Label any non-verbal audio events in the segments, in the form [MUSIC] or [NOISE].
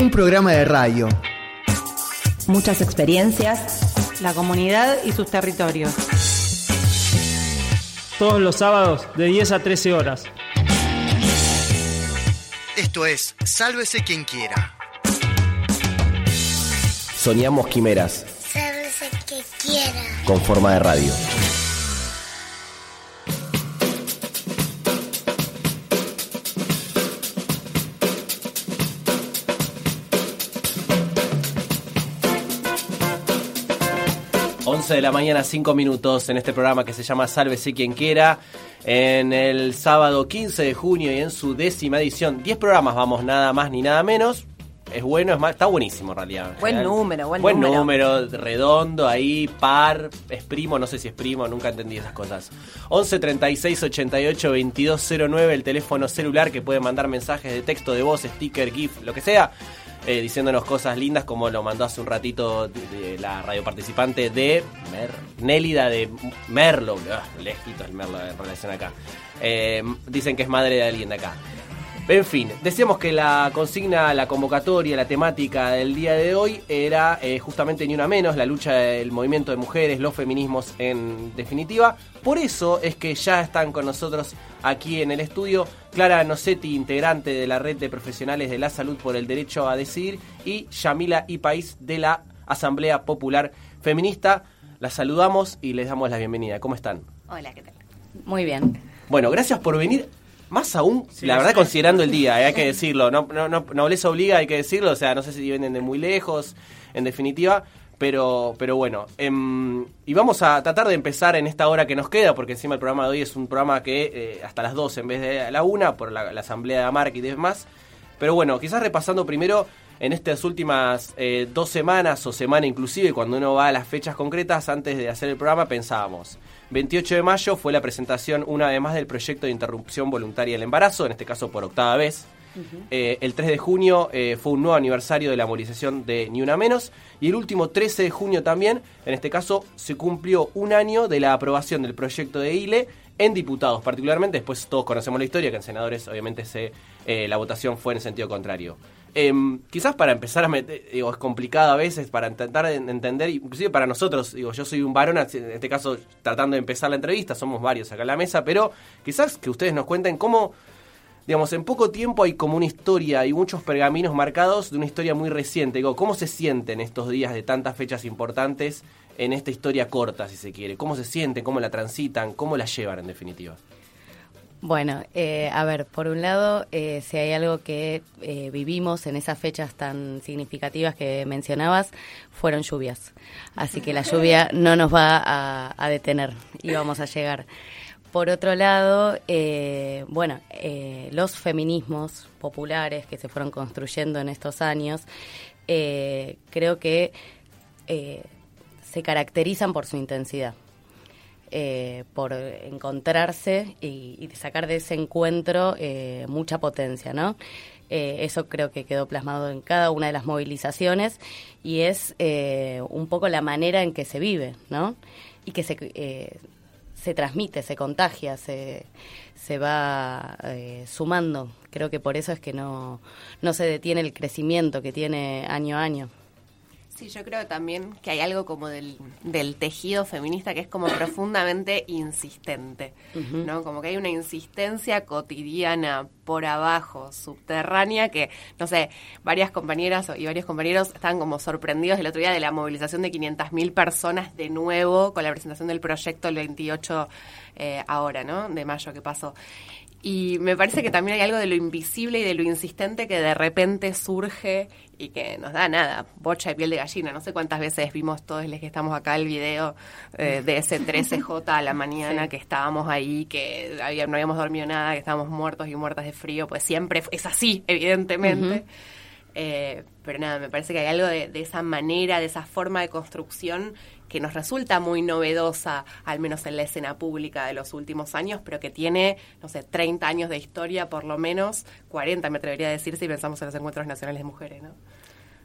Un programa de radio. Muchas experiencias. La comunidad y sus territorios. Todos los sábados de 10 a 13 horas. Esto es Sálvese quien quiera. Soñamos quimeras. Sálvese que quiera. Con forma de radio. 11 de la mañana, 5 minutos en este programa que se llama Sálvese quien quiera. En el sábado 15 de junio y en su décima edición, 10 programas vamos, nada más ni nada menos. Es bueno, es más, está buenísimo en realidad. Buen número, buen, Buen número. número, redondo ahí, par, es primo, no sé si es primo, nunca entendí esas cosas. 11 36 88 22 09, el teléfono celular que puede mandar mensajes de texto, de voz, sticker, GIF, lo que sea, eh, diciéndonos cosas lindas, como lo mandó hace un ratito la radio participante de Mer, Nélida de Merlo. Ah, lejito el Merlo en relación acá. Eh, dicen que es madre de alguien de acá. En fin, decíamos que la consigna, la convocatoria, la temática del día de hoy era eh, justamente ni una menos, la lucha del movimiento de mujeres, los feminismos en definitiva. Por eso es que ya están con nosotros aquí en el estudio Clara Nocetti, integrante de la red de profesionales de la salud por el derecho a decidir, y Yamila Ipaís de la Asamblea Popular Feminista. Las saludamos y les damos la bienvenida. ¿Cómo están? Hola, ¿qué tal? Muy bien. Bueno, gracias por venir. Más aún, la verdad, considerando el día, [LAUGHS] eh, hay que decirlo. No, no, no, nobleza obliga, hay que decirlo. O sea, no sé si vienen de muy lejos, en definitiva. Pero, pero bueno, em, y vamos a tratar de empezar en esta hora que nos queda, porque encima el programa de hoy es un programa que eh, hasta las 12 en vez de la 1, por la, la asamblea de marca y demás. Pero bueno, quizás repasando primero en estas últimas eh, dos semanas o semana inclusive, cuando uno va a las fechas concretas, antes de hacer el programa pensábamos. 28 de mayo fue la presentación una vez más del proyecto de interrupción voluntaria del embarazo, en este caso por octava vez. Eh, el 3 de junio eh, fue un nuevo aniversario de la movilización de Ni Una Menos. Y el último 13 de junio también, en este caso, se cumplió un año de la aprobación del proyecto de ILE en diputados, particularmente. Después todos conocemos la historia, que en senadores obviamente se, eh, la votación fue en sentido contrario. Em, quizás para empezar a meter, digo, es complicado a veces para intentar en- entender, inclusive para nosotros, digo, yo soy un varón, en este caso tratando de empezar la entrevista, somos varios acá en la mesa, pero quizás que ustedes nos cuenten cómo, digamos, en poco tiempo hay como una historia y muchos pergaminos marcados de una historia muy reciente. Digo, ¿cómo se sienten estos días de tantas fechas importantes en esta historia corta, si se quiere? ¿Cómo se sienten? ¿Cómo la transitan? ¿Cómo la llevan en definitiva? Bueno, eh, a ver, por un lado, eh, si hay algo que eh, vivimos en esas fechas tan significativas que mencionabas, fueron lluvias. Así que la lluvia no nos va a, a detener y vamos a llegar. Por otro lado, eh, bueno, eh, los feminismos populares que se fueron construyendo en estos años, creo que se caracterizan por su intensidad eh, por encontrarse y, sacar de ese encuentro eh, mucha potencia, ¿no? Eh, eso creo que quedó plasmado en cada una de las movilizaciones y es eh, un poco la manera en que se vive, ¿no? Y que se, se transmite, se contagia, se, se va sumando. Creo que por eso es que no, no se detiene el crecimiento que tiene año a año. Sí, yo creo también que hay algo como del, del tejido feminista que es como [COUGHS] profundamente insistente, ¿no? Como que hay una insistencia cotidiana por abajo, subterránea, que, no sé, varias compañeras y varios compañeros estaban como sorprendidos el otro día de la movilización de 500.000 personas de nuevo con la presentación del proyecto el 28 eh, ahora, ¿no? De mayo que pasó. Y me parece que también hay algo de lo invisible y de lo insistente que de repente surge y que nos da nada, bocha de piel de gallina. No sé cuántas veces vimos todos los que estamos acá el video eh, de ese 13J a la mañana que estábamos ahí, que había- no habíamos dormido nada, que estábamos muertos y muertas de frío. Pues siempre es así, evidentemente. Eh, pero nada, me parece que hay algo de, de esa manera, de esa forma de construcción que nos resulta muy novedosa, al menos en la escena pública de los últimos años, pero que tiene, no sé, 30 años de historia, por lo menos 40 me atrevería a decir si pensamos en los encuentros nacionales de mujeres, ¿no?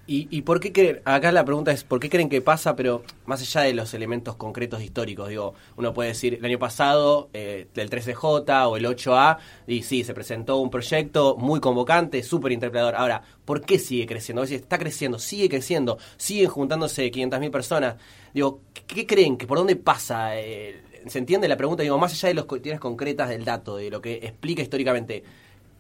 ¿Y, ¿Y por qué creen? Acá la pregunta es, ¿por qué creen que pasa? Pero más allá de los elementos concretos históricos, digo, uno puede decir, el año pasado, eh, del 13J o el 8A, y sí, se presentó un proyecto muy convocante, súper interpretador. Ahora, ¿por qué sigue creciendo? A está creciendo, sigue creciendo, siguen juntándose 500.000 personas. Digo, ¿qué creen? que ¿Por dónde pasa? Eh, ¿Se entiende la pregunta? Digo, más allá de las cuestiones concretas del dato, de lo que explica históricamente,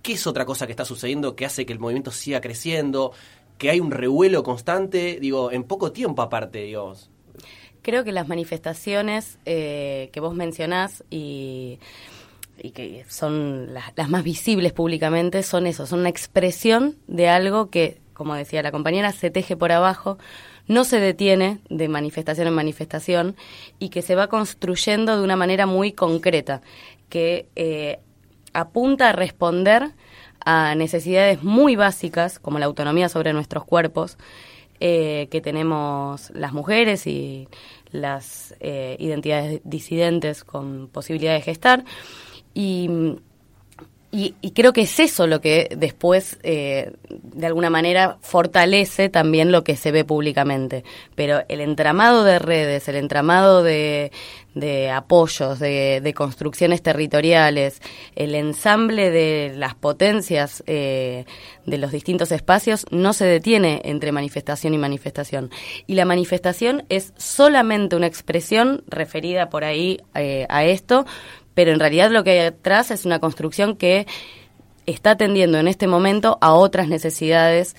¿qué es otra cosa que está sucediendo que hace que el movimiento siga creciendo? Que hay un revuelo constante, digo, en poco tiempo aparte, digamos. Creo que las manifestaciones eh, que vos mencionás y, que son las, más visibles públicamente son eso, son una expresión de algo que, como decía la compañera, se teje por abajo, no se detiene de manifestación en manifestación y que se va construyendo de una manera muy concreta, que eh, apunta a responder a necesidades muy básicas, como la autonomía sobre nuestros cuerpos, eh, que tenemos las mujeres y las eh, identidades disidentes con posibilidad de gestar. Y y, creo que es eso lo que después, eh, de alguna manera, fortalece también lo que se ve públicamente. Pero el entramado de redes, el entramado de, apoyos, de, construcciones territoriales, el ensamble de las potencias eh, de los distintos espacios no se detiene entre manifestación y manifestación. Y la manifestación es solamente una expresión referida por ahí eh, a esto, pero en realidad lo que hay atrás es una construcción que está atendiendo en este momento a otras necesidades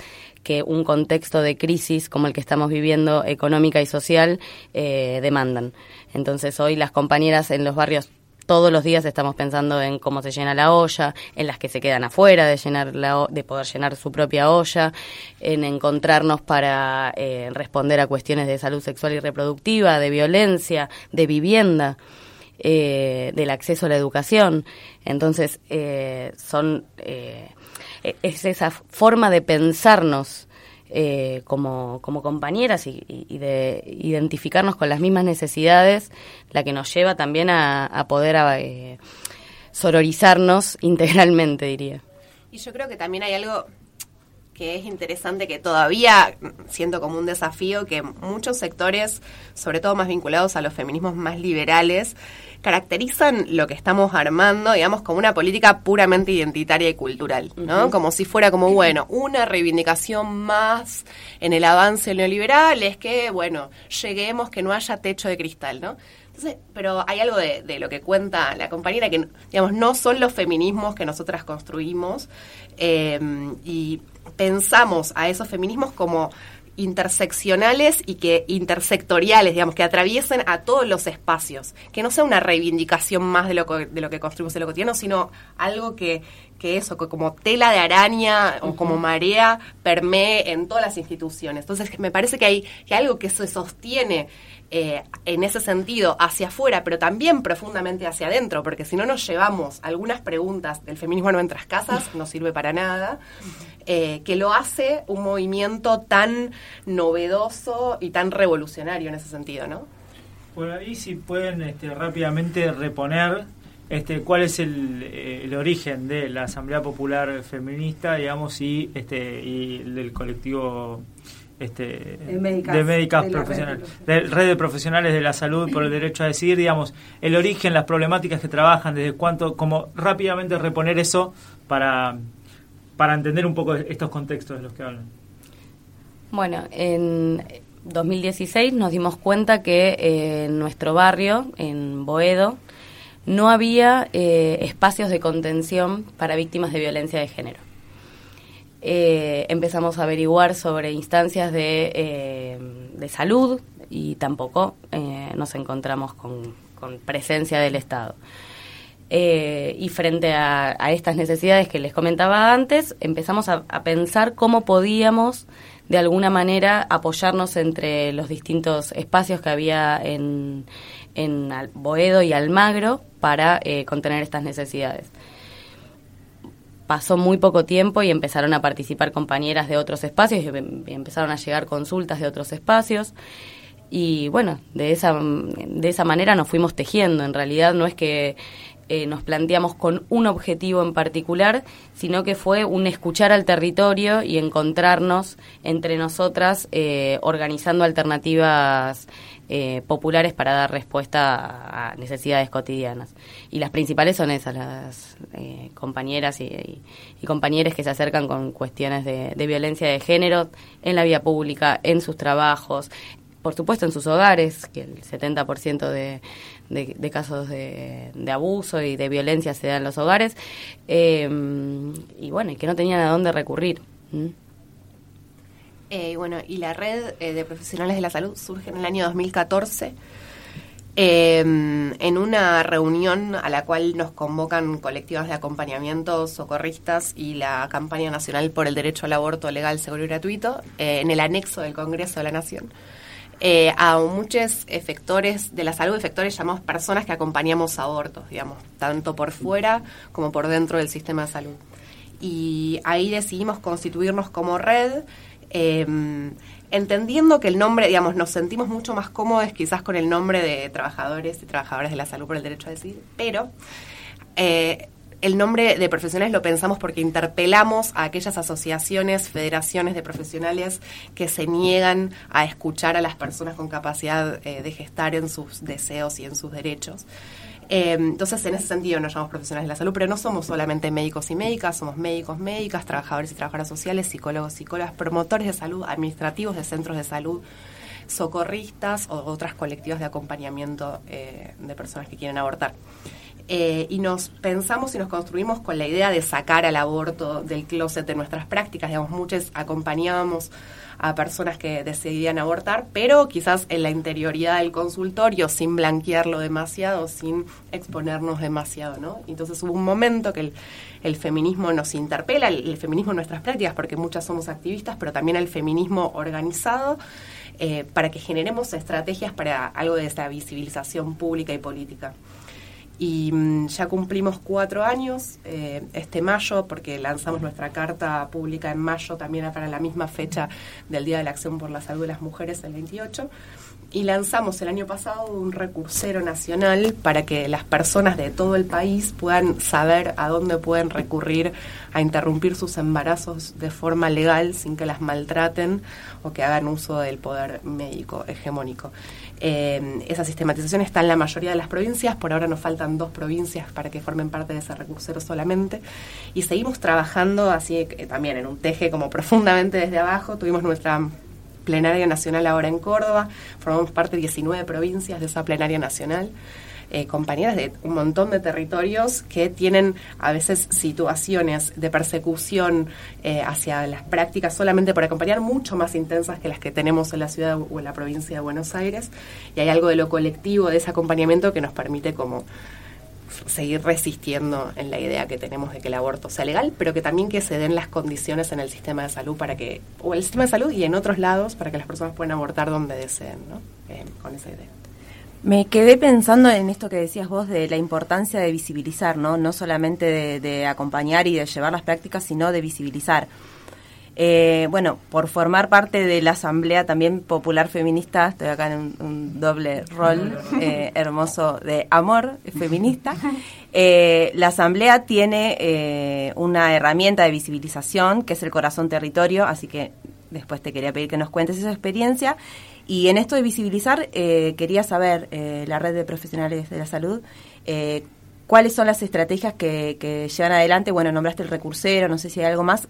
que un contexto de crisis como el que estamos viviendo económica y social eh, demandan. Entonces hoy las compañeras en los barrios todos los días estamos pensando en cómo se llena la olla, en las que se quedan afuera de llenar la, de poder llenar su propia olla, en encontrarnos para eh, responder a cuestiones de salud sexual y reproductiva, de violencia, de vivienda eh, del acceso a la educación. Entonces, eh, son eh, es esa forma de pensarnos eh, como, como compañeras y, de identificarnos con las mismas necesidades la que nos lleva también a, a poder eh, sororizarnos integralmente, diría. Y yo creo que también hay algo que es interesante que todavía siento como un desafío que muchos sectores, sobre todo más vinculados a los feminismos más liberales, caracterizan lo que estamos armando, digamos, como una política puramente identitaria y cultural, ¿no? Como si fuera como, bueno, una reivindicación más en el avance neoliberal es que, bueno, lleguemos que no haya techo de cristal, ¿no? Entonces, pero hay algo de, de, lo que cuenta la compañera que, digamos, no son los feminismos que nosotras construimos eh, y pensamos a esos feminismos como interseccionales y que intersectoriales, digamos, que atraviesen a todos los espacios, que no sea una reivindicación más de lo de lo que construimos en lo cotidiano, sino algo que, que eso, que como tela de araña o como marea permee en todas las instituciones. Entonces, me parece que hay, que algo que se sostiene eh, en ese sentido hacia afuera, pero también profundamente hacia adentro, porque si no nos llevamos algunas preguntas del feminismo a nuestras casas, no sirve para nada, eh, que lo hace un movimiento tan novedoso y tan revolucionario en ese sentido, ¿no? Por ahí si pueden este, rápidamente reponer este, cuál es el, eh, el, origen de la Asamblea Popular Feminista, digamos, y, este, y del colectivo este, de médicas, profesionales, de red de profesionales de la salud por el derecho a decidir, digamos, el origen, las problemáticas que trabajan, desde cuánto, como rápidamente reponer eso para, para entender un poco estos contextos de los que hablan. Bueno, en 2016 nos dimos cuenta que eh, en nuestro barrio, en Boedo, no había eh, espacios de contención para víctimas de violencia de género. Eh, empezamos a averiguar sobre instancias de, eh, de salud y tampoco nos encontramos con, presencia del Estado. y frente a, estas necesidades que les comentaba antes, empezamos a, pensar cómo podíamos de alguna manera apoyarnos entre los distintos espacios que había en, en Boedo y Almagro para contener estas necesidades pasó muy poco tiempo y empezaron a participar compañeras de otros espacios y em, empezaron a llegar consultas de otros espacios. Y bueno, de esa, de esa manera nos fuimos tejiendo. En realidad no es que eh, nos planteamos con un objetivo en particular, sino que fue un escuchar al territorio y encontrarnos entre nosotras eh, organizando alternativas eh, populares para dar respuesta a necesidades cotidianas. Y las principales son esas, las eh, compañeras y, y, compañeros que se acercan con cuestiones de, de, violencia de género en la vía pública, en sus trabajos, por supuesto en sus hogares, que el 70% de, de, de, casos de, abuso y de violencia se dan en los hogares, eh, y bueno, y que no tenían a dónde recurrir. Eh, bueno, y la red eh, de profesionales de la salud surge en el año 2014 eh, en una reunión a la cual nos convocan colectivas de acompañamiento, socorristas y la campaña nacional por el derecho al aborto legal, seguro y gratuito en el anexo del Congreso de la Nación. Eh, a muchos efectores de la salud, efectores llamados personas que acompañamos abortos, digamos, tanto por fuera como por dentro del sistema de salud. Y ahí decidimos constituirnos como red eh, entendiendo que el nombre, digamos, nos sentimos mucho más cómodos quizás con el nombre de trabajadores y trabajadoras de la salud por el derecho a decir, pero eh, el nombre de profesionales lo pensamos porque interpelamos a aquellas asociaciones, federaciones de profesionales que se niegan a escuchar a las personas con capacidad eh, de gestar en sus deseos y en sus derechos. Eh, entonces, en ese sentido nos llamamos profesionales de la salud, pero no somos solamente médicos y médicas, somos médicos, médicas, trabajadores y trabajadoras sociales, psicólogos, psicólogas, promotores de salud, administrativos de centros de salud, socorristas o otras colectivas de acompañamiento eh, de personas que quieren abortar. Eh, y nos pensamos y nos construimos con la idea de sacar al aborto del closet de nuestras prácticas. Digamos, muchos acompañábamos a personas que decidían abortar, pero quizás en la interioridad del consultorio, sin blanquearlo demasiado, sin exponernos demasiado, ¿no? Entonces hubo un momento que el, el feminismo nos interpela, el, el, feminismo en nuestras prácticas, porque muchas somos activistas, pero también el feminismo organizado, eh, para que generemos estrategias para algo de esta visibilización pública y política y mm, ya cumplimos cuatro años eh, este mayo porque lanzamos nuestra carta pública en mayo también para la misma fecha del Día de la Acción por la Salud de las Mujeres el 28 y lanzamos el año pasado un recursero nacional para que las personas de todo el país puedan saber a dónde pueden recurrir a interrumpir sus embarazos de forma legal sin que las maltraten o que hagan uso del poder médico hegemónico. Eh, esa sistematización está en la mayoría de las provincias, por ahora nos faltan dos provincias para que formen parte de ese recursero solamente, y seguimos trabajando así eh, también en un teje como profundamente desde abajo, tuvimos nuestra plenaria nacional ahora en Córdoba, formamos parte de 19 provincias de esa plenaria nacional. Eh, compañeras de un montón de territorios que tienen a veces situaciones de persecución eh, hacia las prácticas solamente por acompañar mucho más intensas que las que tenemos en la ciudad o en la provincia de Buenos Aires y hay algo de lo colectivo de ese acompañamiento que nos permite como seguir resistiendo en la idea que tenemos de que el aborto sea legal, pero que también que se den las condiciones en el sistema de salud para que, o el sistema de salud y en otros lados, para que las personas puedan abortar donde deseen, ¿no? Eh, con esa idea. Me quedé pensando en esto que decías vos de la importancia de visibilizar, ¿no? No solamente de, de acompañar y de llevar las prácticas, sino de visibilizar. Eh, bueno, por formar parte de la Asamblea también Popular Feminista, estoy acá en un, un doble rol eh, hermoso de amor feminista. Eh, la Asamblea tiene eh, una herramienta de visibilización que es el Corazón Territorio, así que después te quería pedir que nos cuentes esa experiencia. Y en esto de visibilizar, eh, quería saber, eh, la red de profesionales de la salud, eh, cuáles son las estrategias que, que, llevan adelante. Bueno, nombraste el recursero, no sé si hay algo más,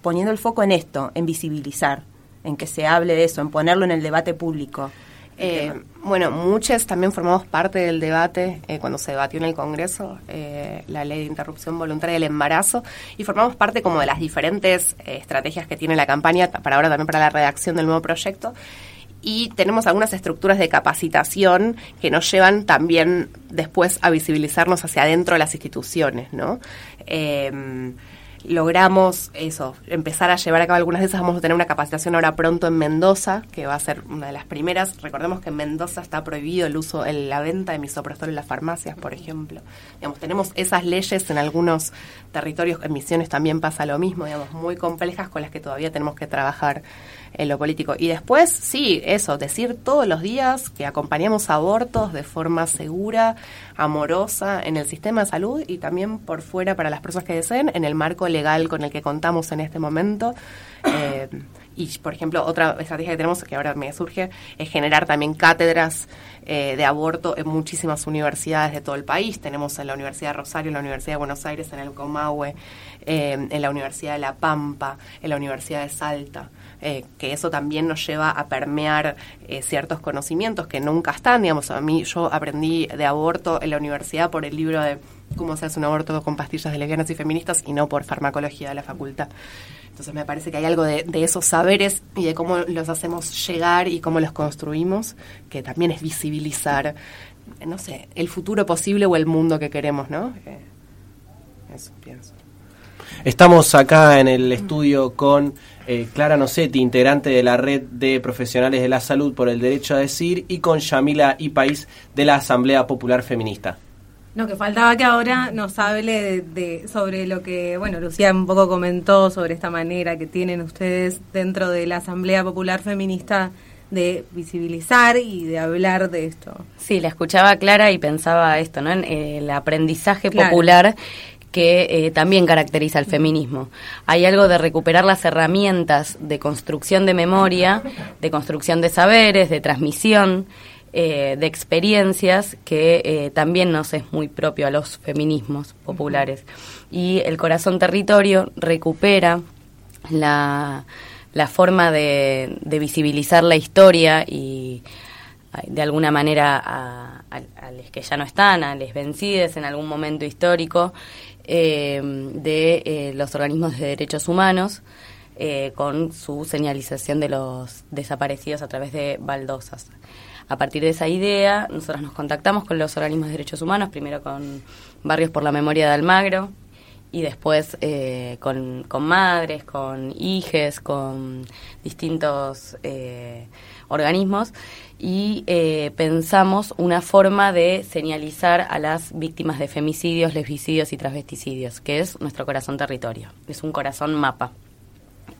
poniendo el foco en esto, en visibilizar, en que se hable de eso, en ponerlo en el debate público. Eh, bueno, muchas también formamos parte del debate eh, cuando se debatió en el Congreso eh, la ley de interrupción voluntaria del embarazo y formamos parte como de las diferentes estrategias que tiene la campaña para ahora también para la redacción del nuevo proyecto y tenemos algunas estructuras de capacitación que nos llevan también después a visibilizarnos hacia adentro de las instituciones, ¿no? logramos eso, empezar a llevar a cabo algunas de esas. Vamos a tener una capacitación ahora pronto en Mendoza, que va a ser una de las primeras. Recordemos que en Mendoza está prohibido el uso, el, la venta de misoprostol en las farmacias, por ejemplo. Digamos, tenemos esas leyes en algunos territorios, en Misiones también pasa lo mismo, digamos, muy complejas con las que todavía tenemos que trabajar en lo político. Y después, sí, eso, decir todos los días que acompañamos abortos de forma segura, amorosa en el sistema de salud y también por fuera para las personas que deseen, en el marco legal con el que contamos en este momento. Eh, y, por ejemplo, otra estrategia que tenemos, que ahora me surge, es generar también cátedras eh, de aborto en muchísimas universidades de todo el país. Tenemos en la Universidad de Rosario, en la Universidad de Buenos Aires, en el Comahue, eh, en la Universidad de La Pampa, en la Universidad de Salta. Eh, que eso también nos lleva a permear eh, ciertos conocimientos que nunca están. Digamos, a mí yo aprendí de aborto en la universidad por el libro de cómo se hace un aborto con pastillas de lesbianas y feministas y no por farmacología de la facultad. Entonces me parece que hay algo de, esos saberes y de cómo los hacemos llegar y cómo los construimos, que también es visibilizar, no sé, el futuro posible o el mundo que queremos, ¿no? Eh, eso pienso. Estamos acá en el estudio con eh, Clara Nocetti, integrante de la red de profesionales de la salud por el derecho a decir, y con Yamila País de la Asamblea Popular Feminista. No, que faltaba que ahora nos hable de, sobre lo que, bueno, Lucía un poco comentó sobre esta manera que tienen ustedes dentro de la Asamblea Popular Feminista de visibilizar y de hablar de esto. Sí, la escuchaba Clara y pensaba esto, ¿no? En el aprendizaje popular que eh, también caracteriza al feminismo. Hay algo de recuperar las herramientas de construcción de memoria, de construcción de saberes, de transmisión, eh, de experiencias que eh, también nos es muy propio a los feminismos populares. Y el corazón territorio recupera la, forma de, visibilizar la historia y de alguna manera a, a, los que ya no están, a los vencidos en algún momento histórico, eh, de eh, los organismos de derechos humanos eh, con su señalización de los desaparecidos a través de baldosas. A partir de esa idea, nosotros nos contactamos con los organismos de derechos humanos, primero con Barrios por la Memoria de Almagro y después con, con, madres, con hijes, con distintos organismos y eh, pensamos una forma de señalizar a las víctimas de femicidios, lesbicidios y transvesticidios, que es nuestro corazón territorio. Es un corazón mapa.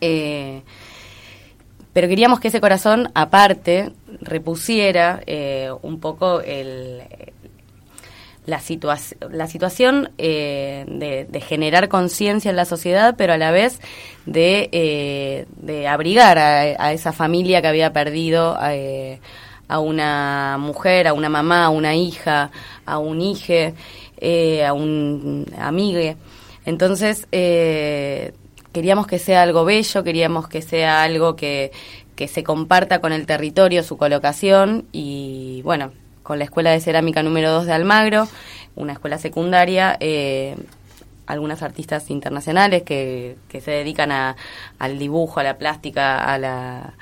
Eh, pero queríamos que ese corazón, aparte, repusiera eh, un poco el, la, la situación de, de, generar conciencia en la sociedad, pero a la vez de, abrigar a, esa familia que había perdido a una mujer, a una mamá, a una hija, a un hijo, eh, a un amigue. Entonces, eh, queríamos que sea algo bello, queríamos que sea algo que, que se comparta con el territorio, su colocación y, bueno, con la Escuela de Cerámica número 2 de Almagro, una escuela secundaria, eh, algunas artistas internacionales que, que se dedican a, al dibujo, a la plástica, a la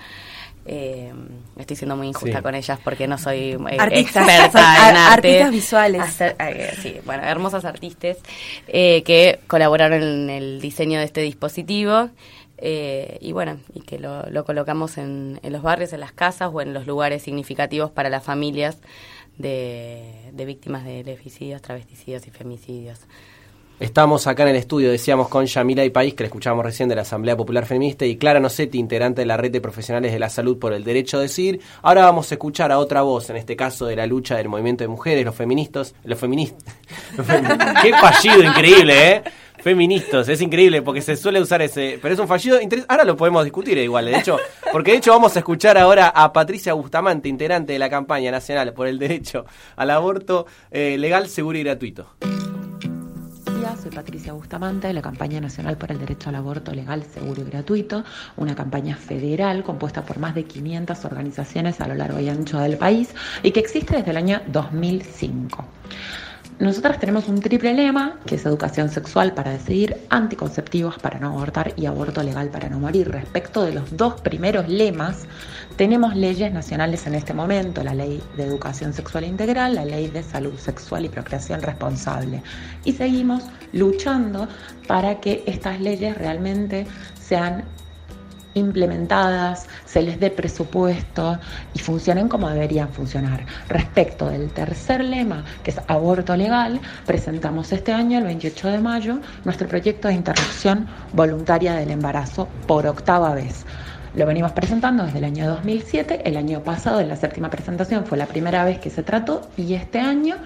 eh, estoy siendo muy injusta con ellas porque no soy eh, experta [LAUGHS] en Artistas visuales. Eh, sí, bueno, hermosas artistas eh, que colaboraron en el diseño de este dispositivo. y bueno, y que lo, lo colocamos en, en, los barrios, en las casas o en los lugares significativos para las familias de, de víctimas de lesbicidios, travesticidios y femicidios. Estamos acá en el estudio, decíamos, con Yamila y País, que la escuchábamos recién de la Asamblea Popular Feminista, y Clara Nocetti, integrante de la red de profesionales de la salud por el derecho a decir. Ahora vamos a escuchar a otra voz, en este caso de la lucha del movimiento de mujeres, los feministas. Los feministas. [LAUGHS] Qué fallido increíble, ¿eh? Feministas, es increíble porque se suele usar ese, pero es un fallido Ahora lo podemos discutir igual, de hecho, porque de hecho vamos a escuchar ahora a Patricia Bustamante, integrante de la campaña nacional por el derecho al aborto eh, legal, seguro y gratuito soy Patricia Bustamante de la Campaña Nacional por el Derecho al Aborto Legal, Seguro y Gratuito, una campaña federal compuesta por más de 500 organizaciones a lo largo y ancho del país y que existe desde el año 2005. Nosotras tenemos un triple lema, que es educación sexual para decidir, anticonceptivos para no abortar y aborto legal para no morir. Respecto de los dos primeros lemas, tenemos leyes nacionales en este momento, la ley de educación sexual integral, la ley de salud sexual y procreación responsable. Y seguimos luchando para que estas leyes realmente sean implementadas, se les dé presupuesto y funcionen como deberían funcionar. Respecto del tercer lema, que es aborto legal, presentamos este año, el 28 de mayo, nuestro proyecto de interrupción voluntaria del embarazo por octava vez. Lo venimos presentando desde el año 2007, el año pasado en la séptima presentación fue la primera vez que se trató y este año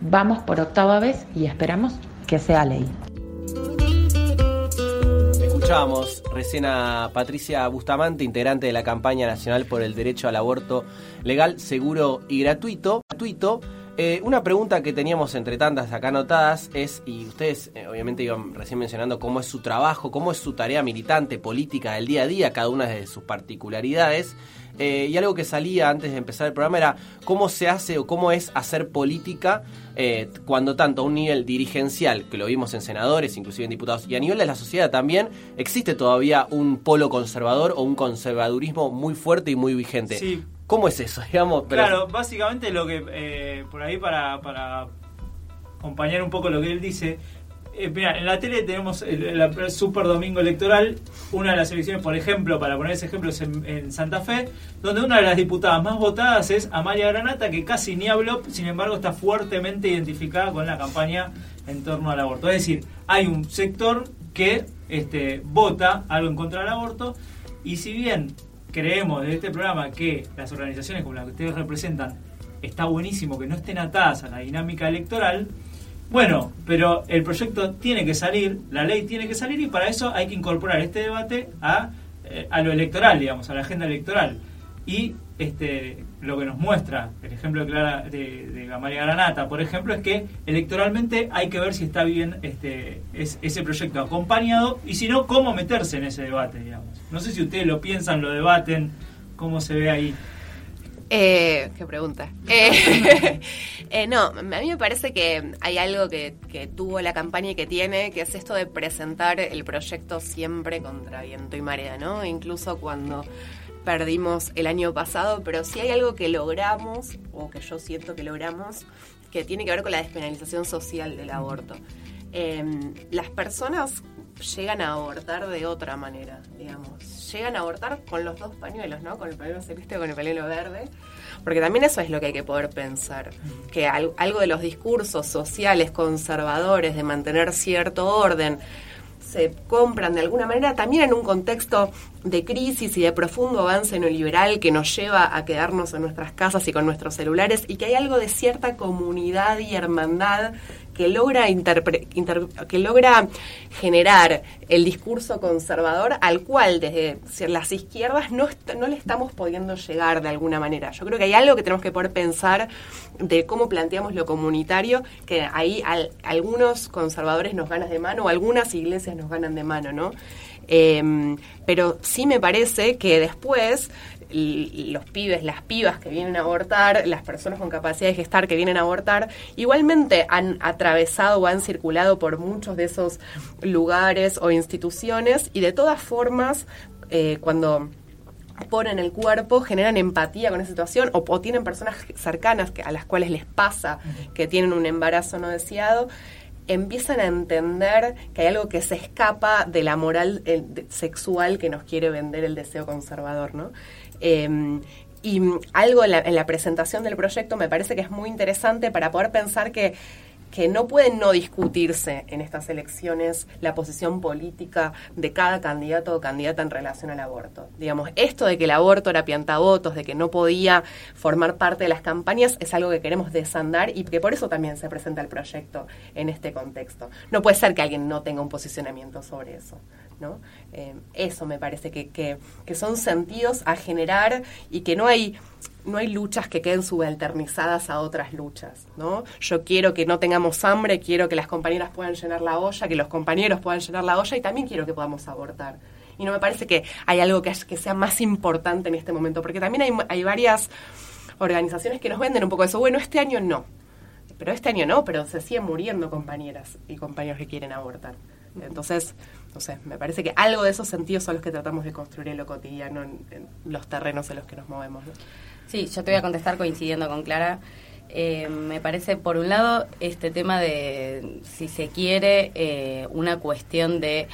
vamos por octava vez y esperamos que sea ley. Escuchábamos recién a Patricia Bustamante, integrante de la campaña nacional por el derecho al aborto legal, seguro y gratuito. gratuito. Eh, una pregunta que teníamos entre tantas acá anotadas es, y ustedes eh, obviamente iban recién mencionando cómo es su trabajo, cómo es su tarea militante, política del día a día, cada una de sus particularidades. Eh, y algo que salía antes de empezar el programa era cómo se hace o cómo es hacer política eh, cuando tanto a un nivel dirigencial, que lo vimos en senadores, inclusive en diputados, y a nivel de la sociedad también, existe todavía un polo conservador o un conservadurismo muy fuerte y muy vigente. Sí. ¿Cómo es eso? [LAUGHS] Digamos, Claro, básicamente lo que, eh, por ahí para, para acompañar un poco lo que él dice, eh, mira, en la tele tenemos el, Super Domingo Electoral, una de las elecciones, por ejemplo, para poner ese ejemplo, es en, Santa Fe, donde una de las diputadas más votadas es Amalia Granata, que casi ni habló, sin embargo está fuertemente identificada con la campaña en torno al aborto. Es decir, hay un sector que este, vota algo en contra del aborto, y si bien creemos de este programa que las organizaciones como las que ustedes representan está buenísimo que no estén atadas a la dinámica electoral, bueno, pero el proyecto tiene que salir, la ley tiene que salir y para eso hay que incorporar este debate a, eh, a lo electoral, digamos, a la agenda electoral. Y este, lo que nos muestra el ejemplo de, Clara, de, de Granata, por ejemplo, es que electoralmente hay que ver si está bien este, es, ese proyecto acompañado y si no, cómo meterse en ese debate, digamos. No sé si ustedes lo piensan, lo debaten, cómo se ve ahí. Eh, qué pregunta. Eh, [LAUGHS] eh, no, a mí me parece que hay algo que, tuvo la campaña y que tiene, que es esto de presentar el proyecto siempre contra viento y marea, ¿no? Incluso cuando perdimos el año pasado, pero si hay algo que logramos, o que yo siento que logramos, que tiene que ver con la despenalización social del aborto. las personas llegan a abortar de otra manera, digamos. Llegan a abortar con los dos pañuelos, ¿no? Con el pañuelo celeste con el pañuelo verde. Porque también eso es lo que hay que poder pensar. Que algo de los discursos sociales conservadores de mantener cierto orden se compran de alguna manera también en un contexto de crisis y de profundo avance neoliberal que nos lleva a quedarnos en nuestras casas y con nuestros celulares y que hay algo de cierta comunidad y hermandad que logra, que logra generar el discurso conservador al cual desde las izquierdas no, no le estamos pudiendo llegar de alguna manera. Yo creo que hay algo que tenemos que poder pensar de cómo planteamos lo comunitario, que ahí algunos conservadores nos ganan de mano o algunas iglesias nos ganan de mano, ¿no? Eh, pero sí me parece que después los pibes, las pibas que vienen a abortar, las personas con capacidad de gestar que vienen a abortar, igualmente han atravesado o han circulado por muchos de esos lugares o instituciones y de todas formas, eh, cuando ponen el cuerpo, generan empatía con esa situación o, o tienen personas cercanas que, a las cuales les pasa que tienen un embarazo no deseado empiezan a entender que hay algo que se escapa de la moral eh, sexual que nos quiere vender el deseo conservador, ¿no? Eh, y algo en la, presentación del proyecto me parece que es muy interesante para poder pensar que, que no puede no discutirse en estas elecciones la posición política de cada candidato o candidata en relación al aborto. Digamos, esto de que el aborto era piantavotos, de que no podía formar parte de las campañas, es algo que queremos desandar y que por eso también se presenta el proyecto en este contexto. No puede ser que alguien no tenga un posicionamiento sobre eso. ¿no? Eh, eso me parece que, que, que, son sentidos a generar y que no hay, no hay luchas que queden subalternizadas a otras luchas. ¿no? Yo quiero que no tengamos hambre, quiero que las compañeras puedan llenar la olla, que los compañeros puedan llenar la olla y también quiero que podamos abortar. Y no me parece que hay algo que, sea más importante en este momento, porque también hay, hay varias organizaciones que nos venden un poco eso. Bueno, este año no pero este año no, pero se siguen muriendo compañeras y compañeros que quieren abortar. Entonces, no sé, me parece que algo de esos sentidos son los que tratamos de construir en lo cotidiano, en, en los terrenos en los que nos movemos. ¿no? Sí, yo te voy a contestar coincidiendo con Clara. Eh, me parece, por un lado, este tema de, si se quiere, eh, una cuestión de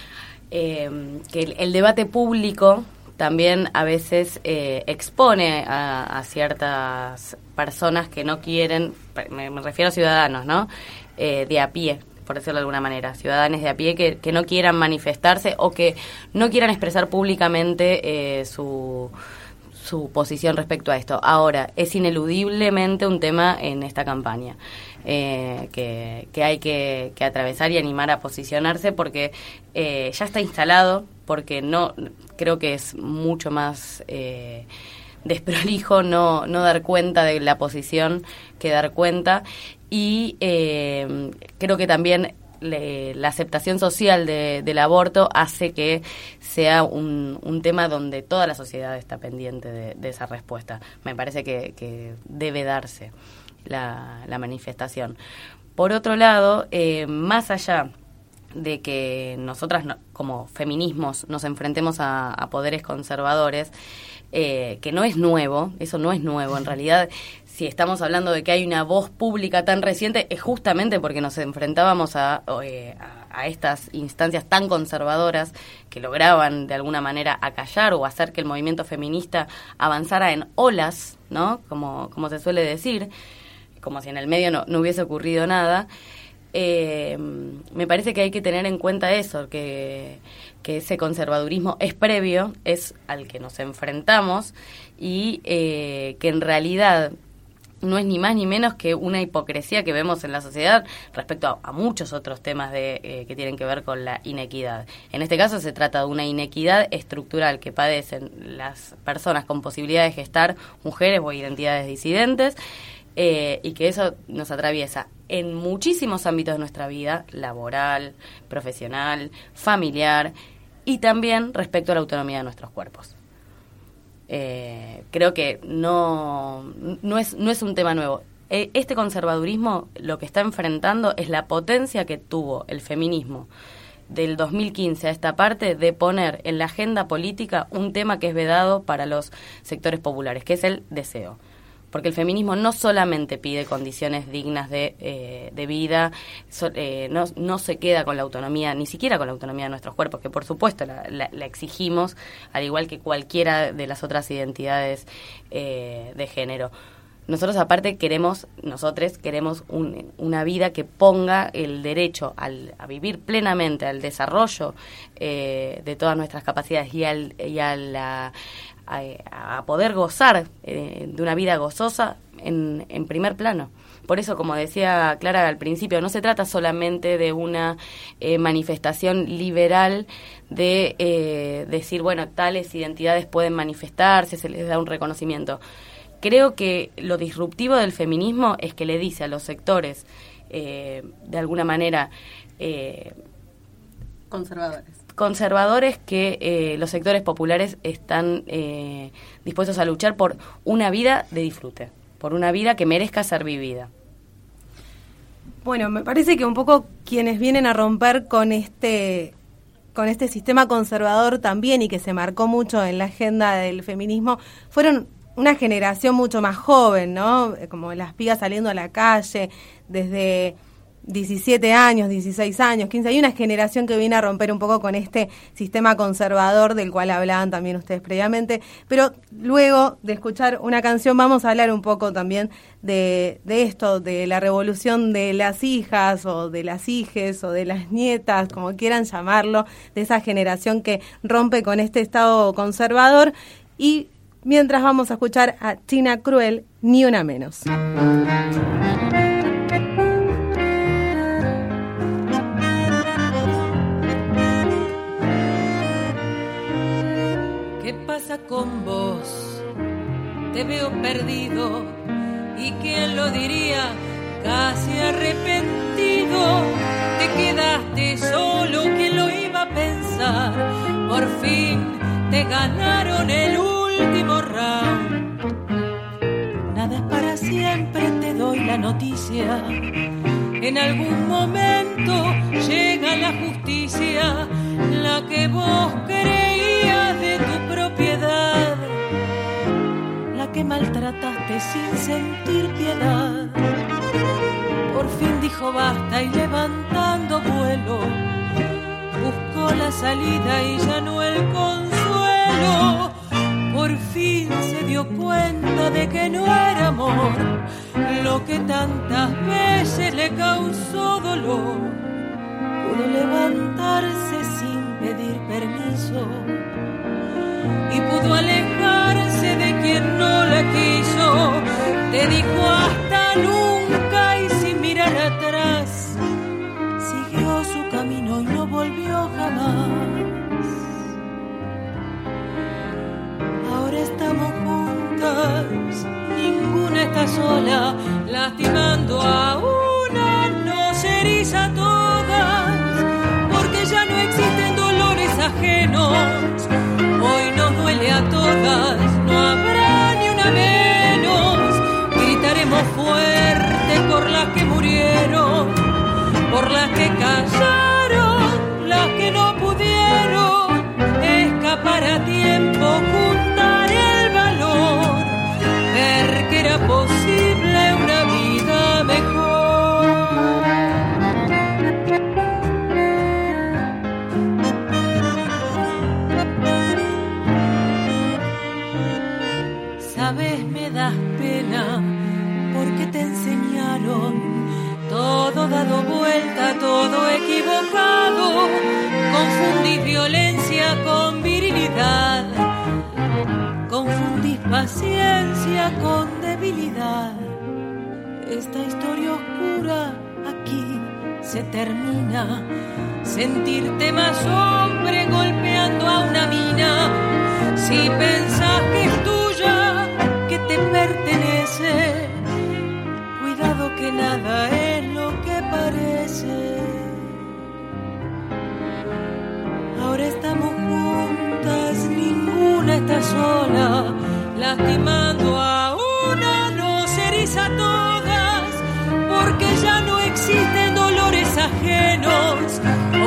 eh, que el, el debate público también a veces eh, expone a, a ciertas personas que no quieren, me, refiero a ciudadanos, ¿no? Eh, de a pie, por decirlo de alguna manera, ciudadanos de a pie que, que no quieran manifestarse o que no quieran expresar públicamente eh, su su posición respecto a esto. Ahora, es ineludiblemente un tema en esta campaña eh, que, que, hay que, que, atravesar y animar a posicionarse porque eh, ya está instalado, porque no creo que es mucho más eh, desprolijo no, no dar cuenta de la posición que dar cuenta y eh, creo que también le, la aceptación social de, del aborto hace que sea un, tema donde toda la sociedad está pendiente de, esa respuesta. Me parece que, debe darse la, manifestación. Por otro lado, eh, más allá de que nosotras no, como feminismos nos enfrentemos a, a poderes conservadores, eh, que no es nuevo, eso no es nuevo, en realidad si estamos hablando de que hay una voz pública tan reciente, es justamente porque nos enfrentábamos a, eh, a, estas instancias tan conservadoras que lograban de alguna manera acallar o hacer que el movimiento feminista avanzara en olas, ¿no? Como, como se suele decir, como si en el medio no, no hubiese ocurrido nada. Eh, me parece que hay que tener en cuenta eso, que, que ese conservadurismo es previo, es al que nos enfrentamos y eh, que en realidad no es ni más ni menos que una hipocresía que vemos en la sociedad respecto a, muchos otros temas de, eh, que tienen que ver con la inequidad. En este caso se trata de una inequidad estructural que padecen las personas con posibilidad de gestar mujeres o identidades disidentes eh, y que eso nos atraviesa en muchísimos ámbitos de nuestra vida, laboral, profesional, familiar y también respecto a la autonomía de nuestros cuerpos. Eh, creo que no, no, es, no es un tema nuevo. E, este conservadurismo lo que está enfrentando es la potencia que tuvo el feminismo del 2015 a esta parte de poner en la agenda política un tema que es vedado para los sectores populares, que es el deseo porque el feminismo no solamente pide condiciones dignas de, eh, de vida, so, eh, no, no se queda con la autonomía, ni siquiera con la autonomía de nuestros cuerpos, que por supuesto la, la, la exigimos, al igual que cualquiera de las otras identidades eh, de género. Nosotros aparte queremos, nosotros queremos un, una vida que ponga el derecho al, a vivir plenamente, al desarrollo eh, de todas nuestras capacidades y, al, y a, la, a, poder gozar eh, de una vida gozosa en, en primer plano. Por eso, como decía Clara al principio, no se trata solamente de una eh, manifestación liberal de eh, decir, bueno, tales identidades pueden manifestarse, se les da un reconocimiento creo que lo disruptivo del feminismo es que le dice a los sectores, eh, de alguna manera, eh, conservadores. Conservadores que eh, los sectores populares están eh, dispuestos a luchar por una vida de disfrute, por una vida que merezca ser vivida. Bueno, me parece que un poco quienes vienen a romper con este con este sistema conservador también y que se marcó mucho en la agenda del feminismo fueron una generación mucho más joven, ¿no? Como las pigas saliendo a la calle desde 17 años, 16 años, 15. Hay una generación que viene a romper un poco con este sistema conservador del cual hablaban también ustedes previamente. Pero luego de escuchar una canción vamos a hablar un poco también de, de esto, de la revolución de las hijas o de las hijes o de las nietas, como quieran llamarlo, de esa generación que rompe con este estado conservador. Y mientras vamos a escuchar a Tina Cruel, Ni una menos. Con vos? Te veo perdido y quién lo diría, casi arrepentido. Te quedaste solo, ¿quién lo iba a pensar? Por fin te ganaron el último round. Nada es para siempre, te doy la noticia. En algún momento llega la justicia, la que vos creías maltrataste sin sentir piedad. Por fin dijo basta y levantando vuelo, buscó la salida y ya no el consuelo por fin se dio cuenta de que no era amor lo que tantas veces le causó dolor. Pudo levantarse sin pedir permiso y pudo alejarse de quien no la quiso. Te dijo hasta nunca y sin mirar atrás, siguió su camino y no volvió jamás. Ahora estamos juntas, ninguna está sola, lastimando a una, nos eriza a todas, porque ya no existen dolores ajenos. Hoy nos duele a todas, con debilidad. Esta historia oscura aquí se termina. Sentirte más hombre golpeando a una mina. Si pensás que es tuya, que te pertenece, cuidado que nada es lo que parece. Ahora estamos juntas, ninguna está sola, lastimando a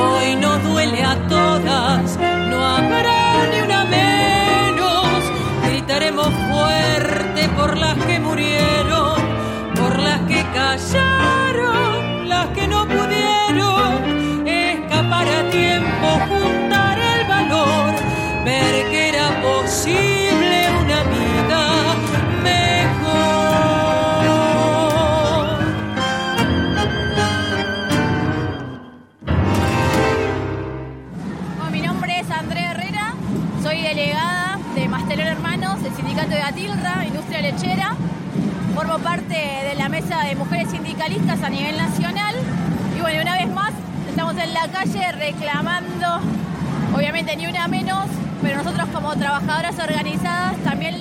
Hoy nos duele a todas, no habrá ni una menos. Gritaremos fuerte por las que de mujeres sindicalistas a nivel nacional. Y bueno, una vez más, estamos en la calle reclamando, obviamente ni una menos, pero nosotros como trabajadoras organizadas también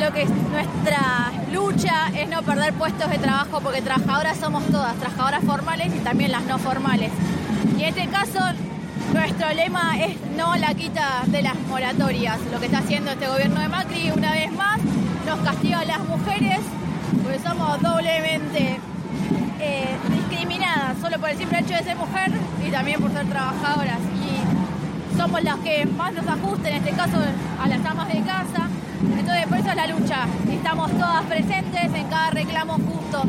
lo que es nuestra lucha es no perder puestos de trabajo porque trabajadoras somos todas, trabajadoras formales y también las no formales. Y en este caso nuestro lema es no la quita de las moratorias. Lo que está haciendo este gobierno de Macri una vez más nos castiga a las mujeres porque somos doblemente eh, discriminadas solo por el simple hecho de ser mujer y también por ser trabajadoras. Y somos las que más nos ajustan, en este caso a las amas de casa. Entonces por eso es la lucha. Estamos todas presentes en cada reclamo justo.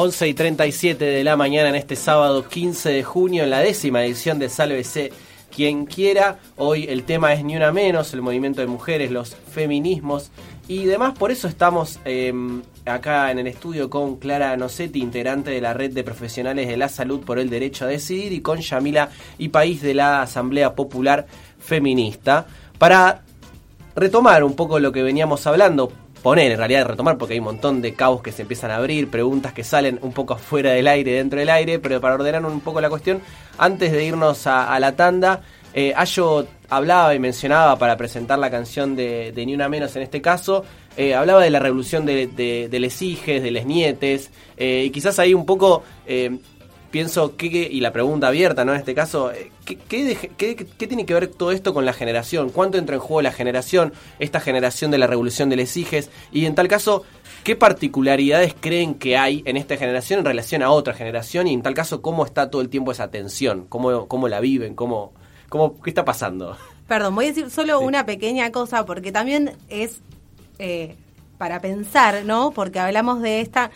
11 y 37 de la mañana en este sábado 15 de junio en la décima edición de Sálvese quien quiera. Hoy el tema es Ni Una Menos, el movimiento de mujeres, los feminismos y demás. Por eso estamos eh, acá en el estudio con Clara Nocetti, integrante de la red de profesionales de la salud por el derecho a decidir, y con Yamila y País de la Asamblea Popular Feminista, para retomar un poco lo que veníamos hablando poner, en realidad retomar, porque hay un montón de cabos que se empiezan a abrir, preguntas que salen un poco afuera del aire, dentro del aire, pero para ordenar un poco la cuestión, antes de irnos a, la tanda, eh, Ayo hablaba y mencionaba para presentar la canción de, de Ni Una Menos en este caso, eh, hablaba de la revolución de, de, de les hijes, de les nietes, eh, y quizás ahí un poco... pienso que, que- y la pregunta abierta, ¿no? En este caso, eh, ¿qué, qué qué- qué tiene que ver todo esto con la generación? ¿Cuánto entra en juego la generación, esta generación de la revolución de les hijes? Y en tal caso, ¿qué particularidades creen que hay en esta generación en relación a otra generación? Y en tal caso, ¿cómo está todo el tiempo esa tensión? ¿Cómo, cómo la viven? ¿Cómo, cómo, ¿Qué está pasando? Perdón, voy a decir solo una pequeña cosa porque también es eh, para pensar, ¿no? Porque hablamos de esta,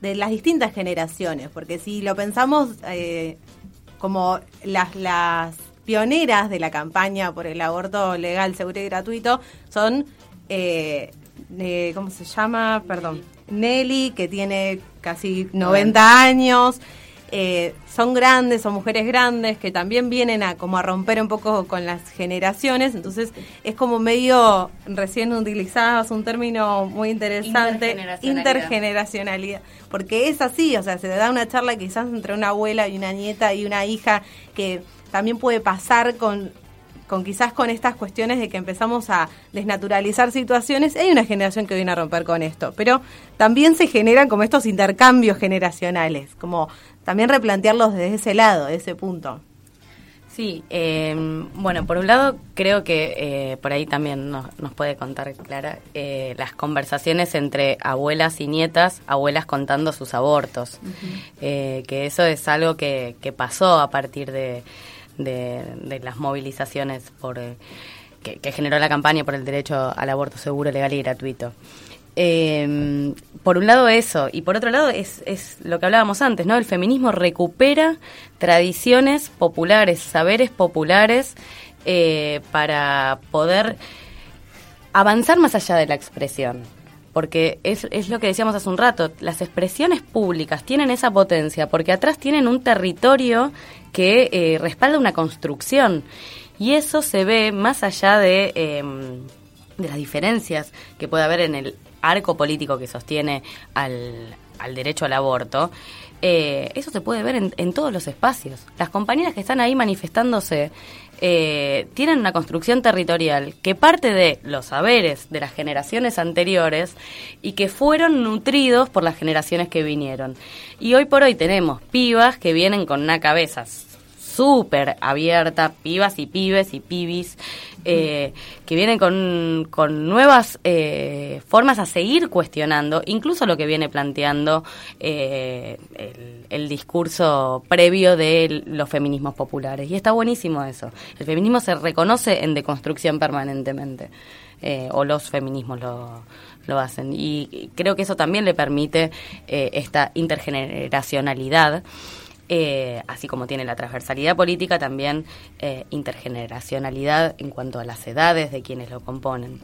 de las distintas generaciones, porque si lo pensamos eh, como las, las pioneras de la campaña por el aborto legal, seguro y gratuito son, eh, eh, ¿cómo se llama? Perdón, Nelly, que tiene casi 90 años. Eh, son grandes, son mujeres grandes que también vienen a como a romper un poco con las generaciones, entonces es como medio recién utilizabas un término muy interesante, Intergeneracionalidad. intergeneracionalidad, porque es así, o sea, se da una charla quizás entre una abuela y una nieta y una hija que también puede pasar con con quizás con estas cuestiones de que empezamos a desnaturalizar situaciones, hay una generación que viene a romper con esto, pero también se generan como estos intercambios generacionales, como también replantearlos desde ese lado, de ese punto. Sí, eh, bueno, por un lado creo que eh, por ahí también nos, nos puede contar Clara eh, las conversaciones entre abuelas y nietas, abuelas contando sus abortos, Eh, que eso es algo que, que pasó a partir de, de, de las movilizaciones por eh, que, que generó la campaña por el derecho al aborto seguro, legal y gratuito. Eh, por un lado eso, y por otro lado es, es lo que hablábamos antes, ¿no? El feminismo recupera tradiciones populares, saberes populares eh, para poder avanzar más allá de la expresión. Porque es, es lo que decíamos hace un rato, las expresiones públicas tienen esa potencia porque atrás tienen un territorio que eh, respalda una construcción. Y eso se ve más allá de, eh, de las diferencias que puede haber en el arco político que sostiene al, al derecho al aborto. Eh, eso se puede ver en, en todos los espacios. Las compañeras que están ahí manifestándose eh, tienen una construcción territorial que parte de los saberes de las generaciones anteriores y que fueron nutridos por las generaciones que vinieron. Y hoy por hoy tenemos pibas que vienen con una cabeza súper abierta, pibas y pibes y pibis, eh, que vienen con, con nuevas eh, formas a seguir cuestionando, incluso lo que viene planteando eh, el, el discurso previo de los feminismos populares. Y está buenísimo eso. El feminismo se reconoce en deconstrucción permanentemente, eh, o los feminismos lo, lo hacen. Y creo que eso también le permite eh, esta intergeneracionalidad. Eh, así como tiene la transversalidad política, también eh, intergeneracionalidad en cuanto a las edades de quienes lo componen.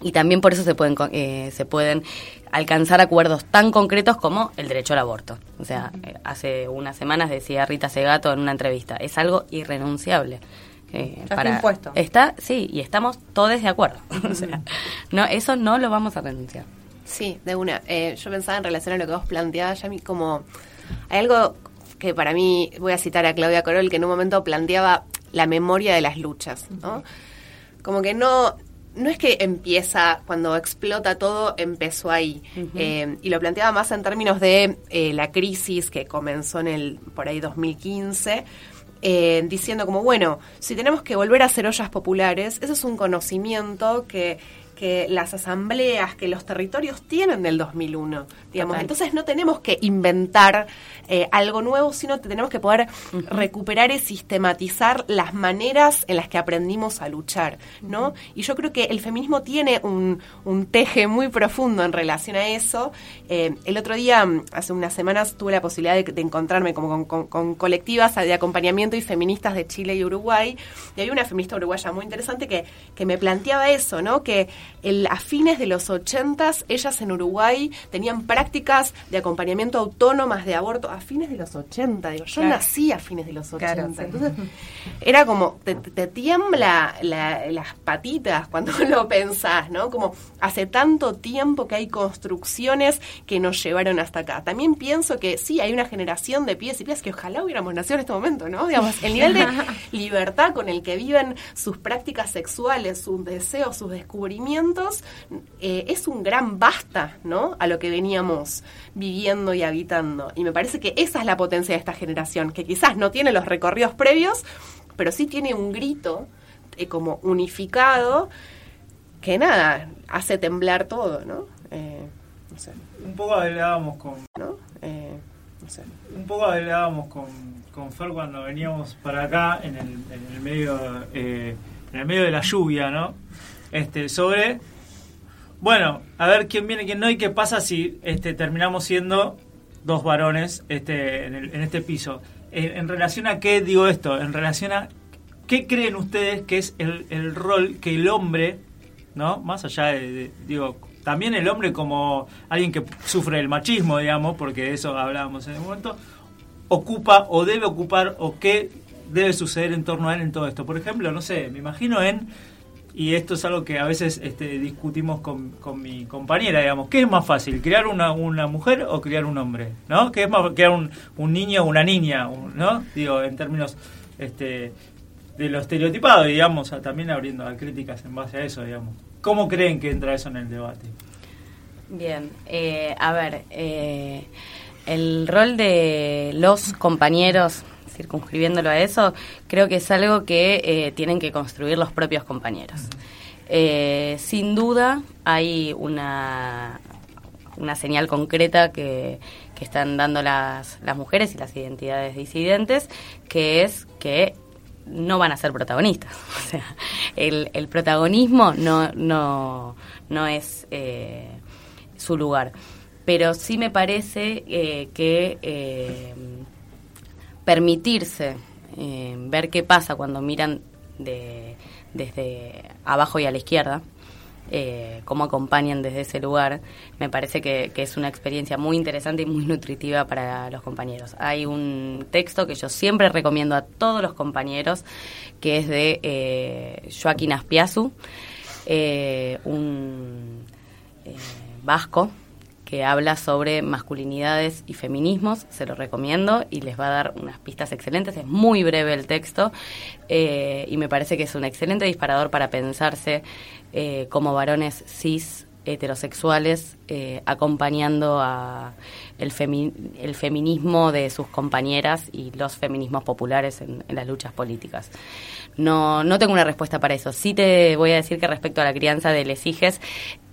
Y también por eso se pueden, eh, se pueden alcanzar acuerdos tan concretos como el derecho al aborto. O sea, eh, hace unas semanas decía Rita Segato en una entrevista, es algo irrenunciable. eh, Ya está impuesto. Está, sí, y estamos todos de acuerdo. [LAUGHS] o sea, no, eso no lo vamos a renunciar. Sí, de una. Eh, yo pensaba en relación a lo que vos planteabas, Yami, como hay algo que para mí, voy a citar a Claudia Corol, que en un momento planteaba la memoria de las luchas, ¿no? Como que no, no es que empieza, cuando explota todo, empezó ahí. Eh, y lo planteaba más en términos de eh, la crisis que comenzó en el, por ahí, 2015. eh, diciendo como, bueno, si tenemos que volver a hacer ollas populares, eso es un conocimiento que, que las asambleas, que los territorios tienen del 2001, digamos. Total. Entonces no tenemos que inventar eh, algo nuevo, sino que tenemos que poder recuperar y sistematizar las maneras en las que aprendimos a luchar, ¿no? Y yo creo que el feminismo tiene un, un teje muy profundo en relación a eso. Eh, el otro día, hace unas semanas, tuve la posibilidad de, de encontrarme como con, con- con colectivas de acompañamiento y feministas de Chile y Uruguay. Y hay una feminista uruguaya muy interesante que, que me planteaba eso, ¿no? Que el- a fines de los ochentas, ellas en Uruguay tenían prácticas de acompañamiento autónomas de aborto a fines de los 80. Digo, yo Claro. nací a fines de los 80. Claro, sí. Entonces, era como, te, te tiembla la- las patitas cuando [LAUGHS] lo pensás, ¿no? Como hace tanto tiempo que hay construcciones que nos llevaron hasta acá. También pienso que sí, hay una generación de pies y pies que ojalá hubiéramos nacido en este momento, ¿no? Digamos, el nivel de [LAUGHS] libertad con el que viven sus prácticas sexuales, sus deseos, sus descubrimientos, eh, es un gran basta, ¿no? A lo que veníamos viviendo y habitando. Y me parece que esa es la potencia de esta generación, que quizás no tiene los recorridos previos, pero sí tiene un grito eh, como unificado que nada, hace temblar todo, ¿no? Eh, no sé. Un poco hablábamos con... ¿No? No sé. Un poco hablábamos con, con Fer cuando veníamos para acá en el, en el medio eh, en el medio de la lluvia, ¿no? Este, sobre bueno, a ver quién viene, quién no y qué pasa si este terminamos siendo dos varones este en, este piso. En, en relación a qué digo esto, en relación a qué creen ustedes que es el, rol que el hombre, ¿no? Más allá de, de- digo, también el hombre como alguien que sufre el machismo, digamos, porque de eso hablábamos en el momento, ocupa o debe ocupar o qué debe suceder en torno a él en todo esto. Por ejemplo, no sé, me imagino en, y esto es algo que a veces este, discutimos con, con mi compañera, digamos, ¿qué es más fácil, criar una, una mujer o criar un hombre? ¿No? ¿Qué es más criar un, un niño o una niña? ¿No? Digo, en términos este, de lo estereotipado, digamos, también abriendo a críticas en base a eso, digamos. ¿Cómo creen que entra eso en el debate? Bien, eh, a ver, eh, el rol de los compañeros, circunscribiéndolo a eso, creo que es algo que eh, tienen que construir los propios compañeros. Eh, sin duda hay una, una señal concreta que, que están dando las, las mujeres y las identidades disidentes, que es que no van a ser protagonistas. [LAUGHS] O sea, el, el protagonismo no, no, no es eh, su lugar. Pero sí me parece eh, que eh, permitirse eh, ver qué pasa cuando miran de, desde abajo y a la izquierda, eh, cómo acompañan desde ese lugar, me parece que, es una experiencia muy interesante y muy nutritiva para los compañeros. Hay un texto que yo siempre recomiendo a todos los compañeros, que es de eh, Joaquín Aspiazu, un vasco que habla sobre masculinidades y feminismos, se lo recomiendo y les va a dar unas pistas excelentes, es muy breve el texto eh, y me parece que es un excelente disparador para pensarse eh, como varones cis heterosexuales eh, acompañando a el, femi- el feminismo de sus compañeras y los feminismos populares en, en las luchas políticas. No, no tengo una respuesta para eso. Sí te voy a decir que respecto a la crianza de les hijes,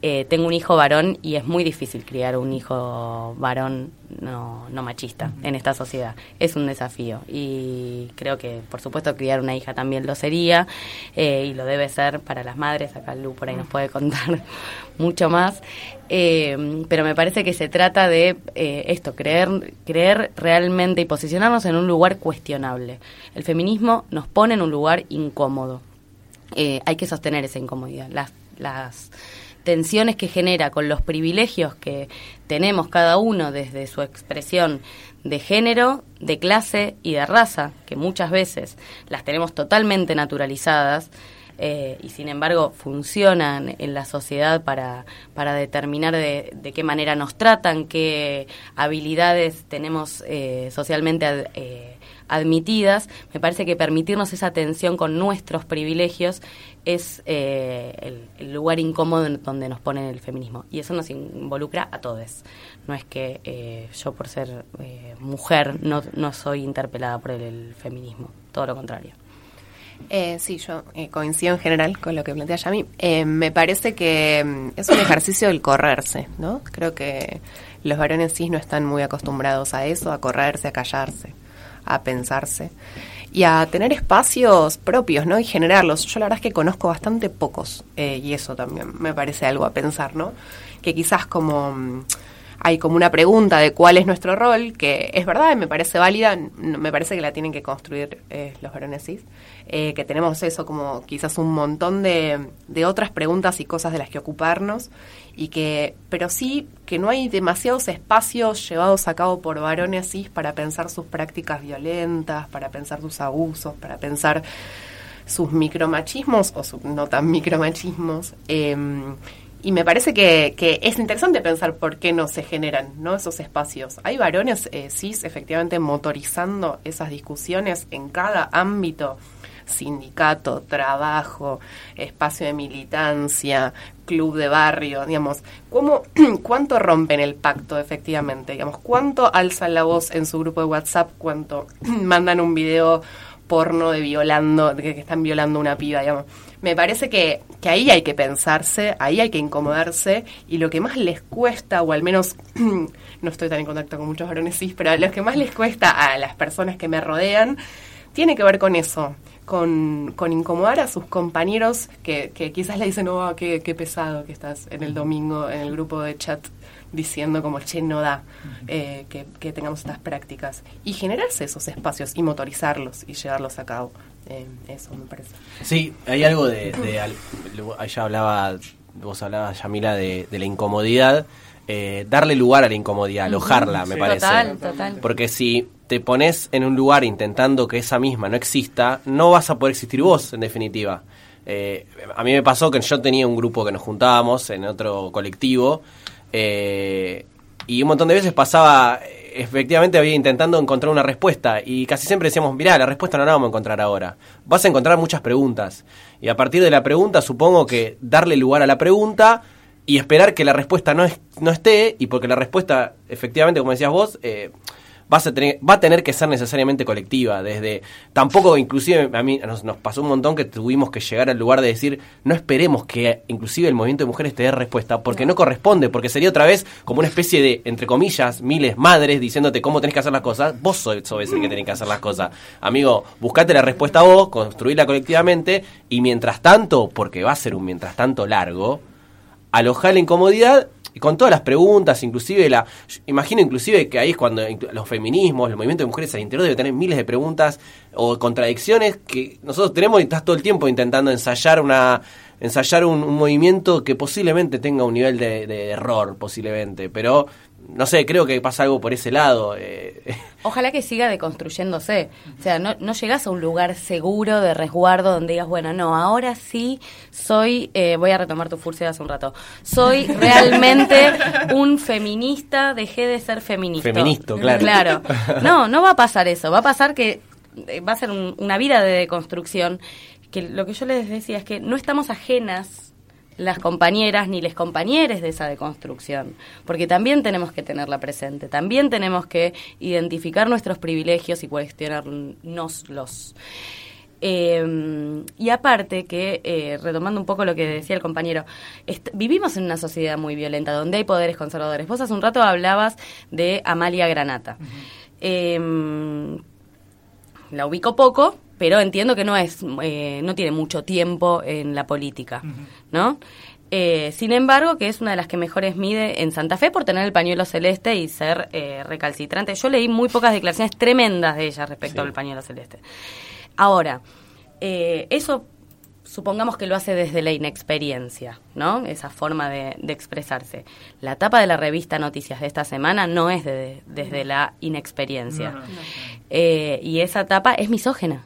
eh, tengo un hijo varón y es muy difícil criar un hijo varón no, no machista en esta sociedad. Es un desafío y creo que, por supuesto, criar una hija también lo sería eh, y lo debe ser para las madres. Acá Lu por ahí nos puede contar [LAUGHS] mucho más. Eh, pero me parece que se trata de eh, esto, creer, creer realmente y posicionarnos en un lugar cuestionable. El feminismo nos pone en un lugar incómodo. Eh, hay que sostener esa incomodidad. Las, las tensiones que genera con los privilegios que tenemos cada uno desde su expresión de género, de clase y de raza, que muchas veces las tenemos totalmente naturalizadas, eh, y sin embargo funcionan en la sociedad para, para determinar de, de qué manera nos tratan, qué habilidades tenemos eh, socialmente ad- eh, admitidas, me parece que permitirnos esa atención con nuestros privilegios es eh, el, lugar incómodo donde nos pone el feminismo. Y eso nos involucra a todos. No es que eh, yo por ser eh, mujer no, no soy interpelada por el feminismo, todo lo contrario. Eh, sí, yo eh, coincido en general con lo que plantea Yami. Eh, me parece que mm, es un ejercicio del correrse, ¿no? Creo que los varones cis no están muy acostumbrados a eso, a correrse, a callarse, a pensarse y a tener espacios propios, ¿no? Y generarlos. Yo la verdad es que conozco bastante pocos eh, y eso también me parece algo a pensar, ¿no? Que quizás como... hay como una pregunta de cuál es nuestro rol, que es verdad, me parece válida, me parece que la tienen que construir eh, los varones cis, eh, que tenemos eso como quizás un montón de, de otras preguntas y cosas de las que ocuparnos, y que, pero sí que no hay demasiados espacios llevados a cabo por varones cis para pensar sus prácticas violentas, para pensar sus abusos, para pensar sus micromachismos o sus no tan micromachismos. eh, y me parece que, que es interesante pensar por qué no se generan ¿no? esos espacios. Hay varones eh, cis efectivamente motorizando esas discusiones en cada ámbito sindicato, trabajo, espacio de militancia, club de barrio, digamos, ¿cómo, [CLEARS THROAT] ¿cuánto rompen el pacto efectivamente? Digamos, ¿cuánto alzan la voz en su grupo de WhatsApp? ¿Cuánto [CLEARS THROAT] mandan un video porno de violando, de que están violando una piba, digamos? Me parece que, que ahí hay que pensarse, ahí hay que incomodarse y lo que más les cuesta, o al menos [CLEARS THROAT] no estoy tan en contacto con muchos varones cis, pero lo que más les cuesta a las personas que me rodean tiene que ver con eso, con, con incomodar a sus compañeros que, que quizás le dicen, oh, qué, qué pesado que estás en el domingo en el grupo de chat diciendo como, che, no da eh, que, que tengamos estas prácticas. Y generarse esos espacios y motorizarlos y llevarlos a cabo. Eh, eso me parece. Sí, hay algo de, de al- ella hablaba, vos hablabas, Yamila, de, de la incomodidad, eh, darle lugar a la incomodidad, alojarla, me parece. Total, total. Porque si te pones en un lugar intentando que esa misma no exista, no vas a poder existir vos, en definitiva. Eh, a mí me pasó que yo tenía un grupo que nos juntábamos en otro colectivo eh, y un montón de veces pasaba, efectivamente había intentando encontrar una respuesta y casi siempre decíamos, mirá, la respuesta no la vamos a encontrar ahora. Vas a encontrar muchas preguntas y a partir de la pregunta supongo que darle lugar a la pregunta y esperar que la respuesta no, no esté y porque la respuesta, efectivamente, como decías vos, eh, vas a tener, va a tener que ser necesariamente colectiva. Desde tampoco, inclusive, a mí nos, nos pasó un montón que tuvimos que llegar al lugar de decir, no esperemos que inclusive el movimiento de mujeres te dé respuesta, porque no, corresponde, porque sería otra vez como una especie de, entre comillas, miles madres diciéndote cómo tenés que hacer las cosas. Vos sos, sos el que tenés que hacer las cosas. Amigo, buscate la respuesta vos, construirla colectivamente, y mientras tanto, porque va a ser un mientras tanto largo, alojar la incomodidad con todas las preguntas, inclusive la imagino inclusive que ahí es cuando los feminismos, el movimiento de mujeres al interior debe tener miles de preguntas o contradicciones que nosotros tenemos y estás todo el tiempo intentando ensayar una ensayar un, un movimiento que posiblemente tenga un nivel de, de error posiblemente, pero no sé, creo que pasa algo por ese lado. eh, Ojalá que siga deconstruyéndose. O sea, no, no llegas a un lugar seguro de resguardo donde digas, bueno, no, ahora sí soy, eh, voy a retomar tu furcia de hace un rato, soy realmente un feminista, dejé de ser feminista. Feministo, claro. Claro. No, no va a pasar eso. Va a pasar que eh, va a ser un- una vida de deconstrucción. Que lo que yo les decía es que no estamos ajenas las compañeras ni les compañeros de esa deconstrucción, porque también tenemos que tenerla presente, también tenemos que identificar nuestros privilegios y cuestionárnoslos. Eh, y aparte que, eh, retomando un poco lo que decía el compañero, vivimos en una sociedad muy violenta donde hay poderes conservadores. Vos hace un rato hablabas de Amalia Granata. Eh, la ubico poco, pero entiendo que no es, eh, no tiene mucho tiempo en la política, ¿no? Eh, sin embargo, que es una de las que mejores mide en Santa Fe por tener el pañuelo celeste y ser eh, recalcitrante. Yo leí muy pocas declaraciones tremendas de ella respecto al pañuelo celeste. Ahora, eh, eso supongamos que lo hace desde la inexperiencia, ¿no? Esa forma de, de expresarse. La tapa de la revista Noticias de esta semana no es de- desde la inexperiencia. No, no. Eh, y esa tapa es misógena.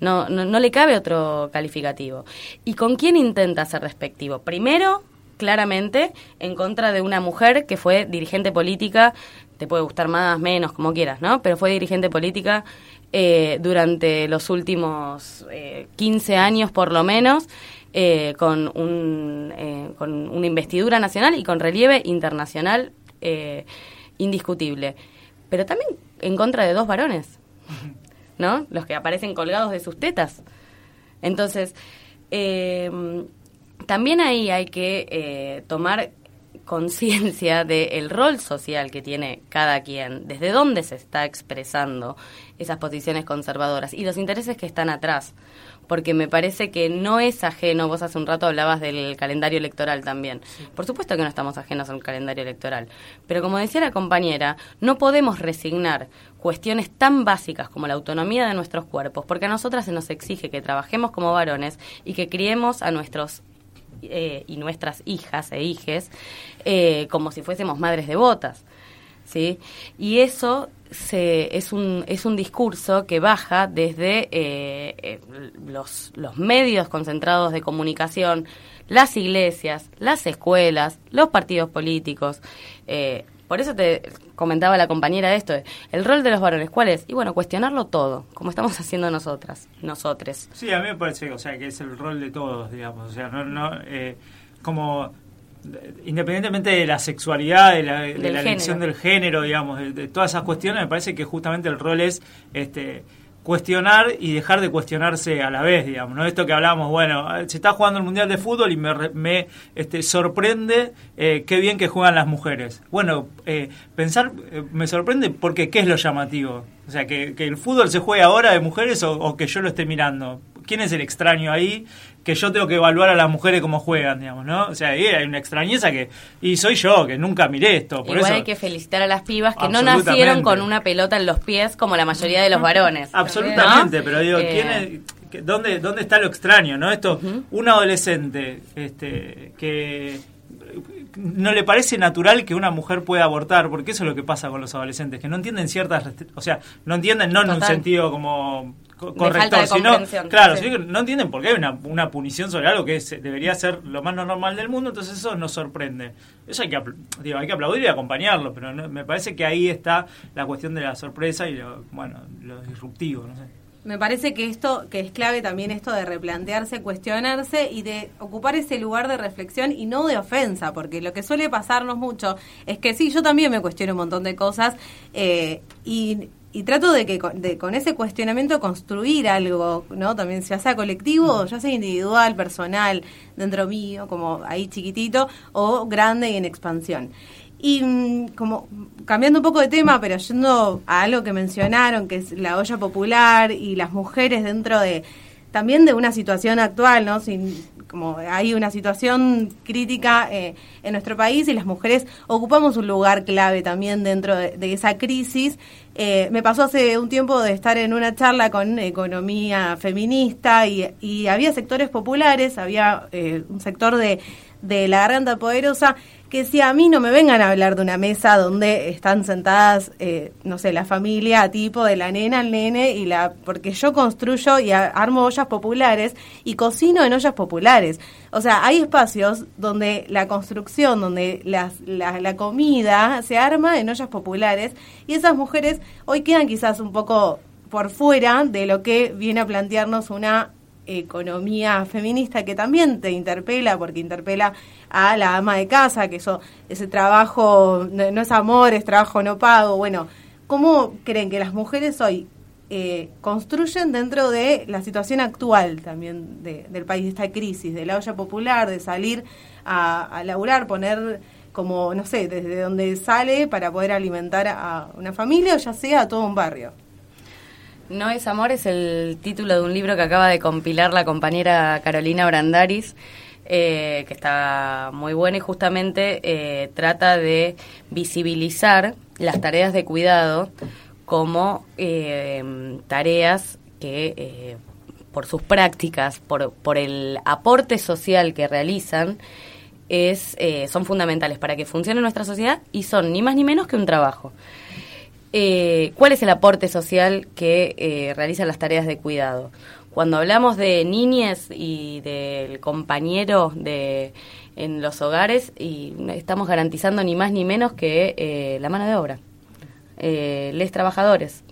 No, no, no le cabe otro calificativo. ¿Y con quién intenta ser respectivo? Primero, claramente, en contra de una mujer que fue dirigente política, te puede gustar más, menos, como quieras, ¿no? Pero fue dirigente política eh, durante los últimos eh, 15 años, por lo menos, eh, con, un, eh, con una investidura nacional y con relieve internacional eh, indiscutible. Pero también en contra de dos varones. [LAUGHS] ¿no? Los que aparecen colgados de sus tetas. Entonces, también ahí hay que tomar conciencia del rol social que tiene cada quien, desde dónde se está expresando esas posiciones conservadoras y los intereses que están atrás. Porque me parece que no es ajeno, vos hace un rato hablabas del calendario electoral también. Por supuesto que no estamos ajenos al calendario electoral. Pero como decía la compañera, no podemos resignar cuestiones tan básicas como la autonomía de nuestros cuerpos, porque a nosotras se nos exige que trabajemos como varones y que criemos a nuestros eh, y nuestras hijas e hijes eh, como si fuésemos madres devotas. ¿Sí? Y eso se, es, un, es un discurso que baja desde eh, eh, los, los medios concentrados de comunicación, las iglesias, las escuelas, los partidos políticos, eh, por eso te comentaba la compañera esto, el rol de los varones, ¿cuál es? Y bueno, cuestionarlo todo, como estamos haciendo nosotras, nosotres. Sí, a mí me parece, o sea, que es el rol de todos, digamos, o sea, no, no eh, como independientemente de la sexualidad, de la, de la elección del género, digamos, de, de, todas esas cuestiones, me parece que justamente el rol es este cuestionar y dejar de cuestionarse a la vez, digamos, ¿no? Esto que hablamos, bueno, se está jugando el Mundial de Fútbol y me, me este, sorprende eh, qué bien que juegan las mujeres. Bueno, eh, pensar, eh, me sorprende porque ¿qué es lo llamativo? O sea, que, que el fútbol se juegue ahora de mujeres o, o que yo lo esté mirando. ¿Quién es el extraño ahí? Que yo tengo que evaluar a las mujeres cómo juegan, digamos, ¿no? O sea, ahí hay una extrañeza que... Y soy yo, que nunca miré esto. Por Igual eso, hay que felicitar a las pibas que no nacieron con una pelota en los pies como la mayoría de los varones. Absolutamente, ¿no? pero digo, Eh, ¿quién es, dónde, ¿dónde está lo extraño, no? Esto, un adolescente este, que no le parece natural que una mujer pueda abortar, porque eso es lo que pasa con los adolescentes, que no entienden ciertas, o sea, no entienden no en un sentido como corrector, claro, sí. no entienden por qué hay una, una punición sobre algo que es- debería ser lo más normal del mundo, entonces eso nos sorprende. Eso hay que, digo, hay que aplaudir y acompañarlo, pero no- me parece que ahí está la cuestión de la sorpresa y lo, bueno, lo disruptivo, no sé. Me parece que esto, que es clave también esto de replantearse, cuestionarse y de ocupar ese lugar de reflexión y no de ofensa, porque lo que suele pasarnos mucho es que sí, yo también me cuestiono un montón de cosas eh, y, y trato de que con, de, con ese cuestionamiento construir algo, ¿no? También ya sea colectivo, ya sea individual, personal, dentro mío, como ahí chiquitito, o grande y en expansión. Y mm, como cambiando un poco de tema, pero yendo a algo que mencionaron, que es la olla popular y las mujeres dentro de también de una situación actual, ¿no? Sin, como hay una situación crítica eh, en nuestro país y las mujeres ocupamos un lugar clave también dentro de, esa crisis. Eh, me pasó hace un tiempo de estar en una charla con economía feminista y, y había sectores populares, había eh, un sector de, de la garganta poderosa que si a mí no me vengan a hablar de una mesa donde están sentadas, eh, no sé, la familia tipo de la nena, el nene, y la porque yo construyo y armo ollas populares y cocino en ollas populares. O sea, hay espacios donde la construcción, donde las, la, la comida se arma en ollas populares y esas mujeres hoy quedan quizás un poco por fuera de lo que viene a plantearnos una economía feminista que también te interpela porque interpela a la ama de casa que eso ese trabajo no, es amor es trabajo no pago. Bueno cómo creen que las mujeres hoy eh, construyen dentro de la situación actual también de- del país esta crisis de la olla popular de salir a, a laburar poner como no sé desde donde sale para poder alimentar a una familia o ya sea a todo un barrio No es amor es el título de un libro que acaba de compilar la compañera Carolina Brandaris, eh, que está muy bueno y justamente eh, trata de visibilizar las tareas de cuidado como eh, tareas que eh, por sus prácticas, por, por el aporte social que realizan, es, eh, son fundamentales para que funcione nuestra sociedad y son ni más ni menos que un trabajo. Eh, ¿Cuál es el aporte social que eh, realizan las tareas de cuidado? Cuando hablamos de niñez y del compañero de, en los hogares, y estamos garantizando ni más ni menos que eh, la mano de obra, les trabajadores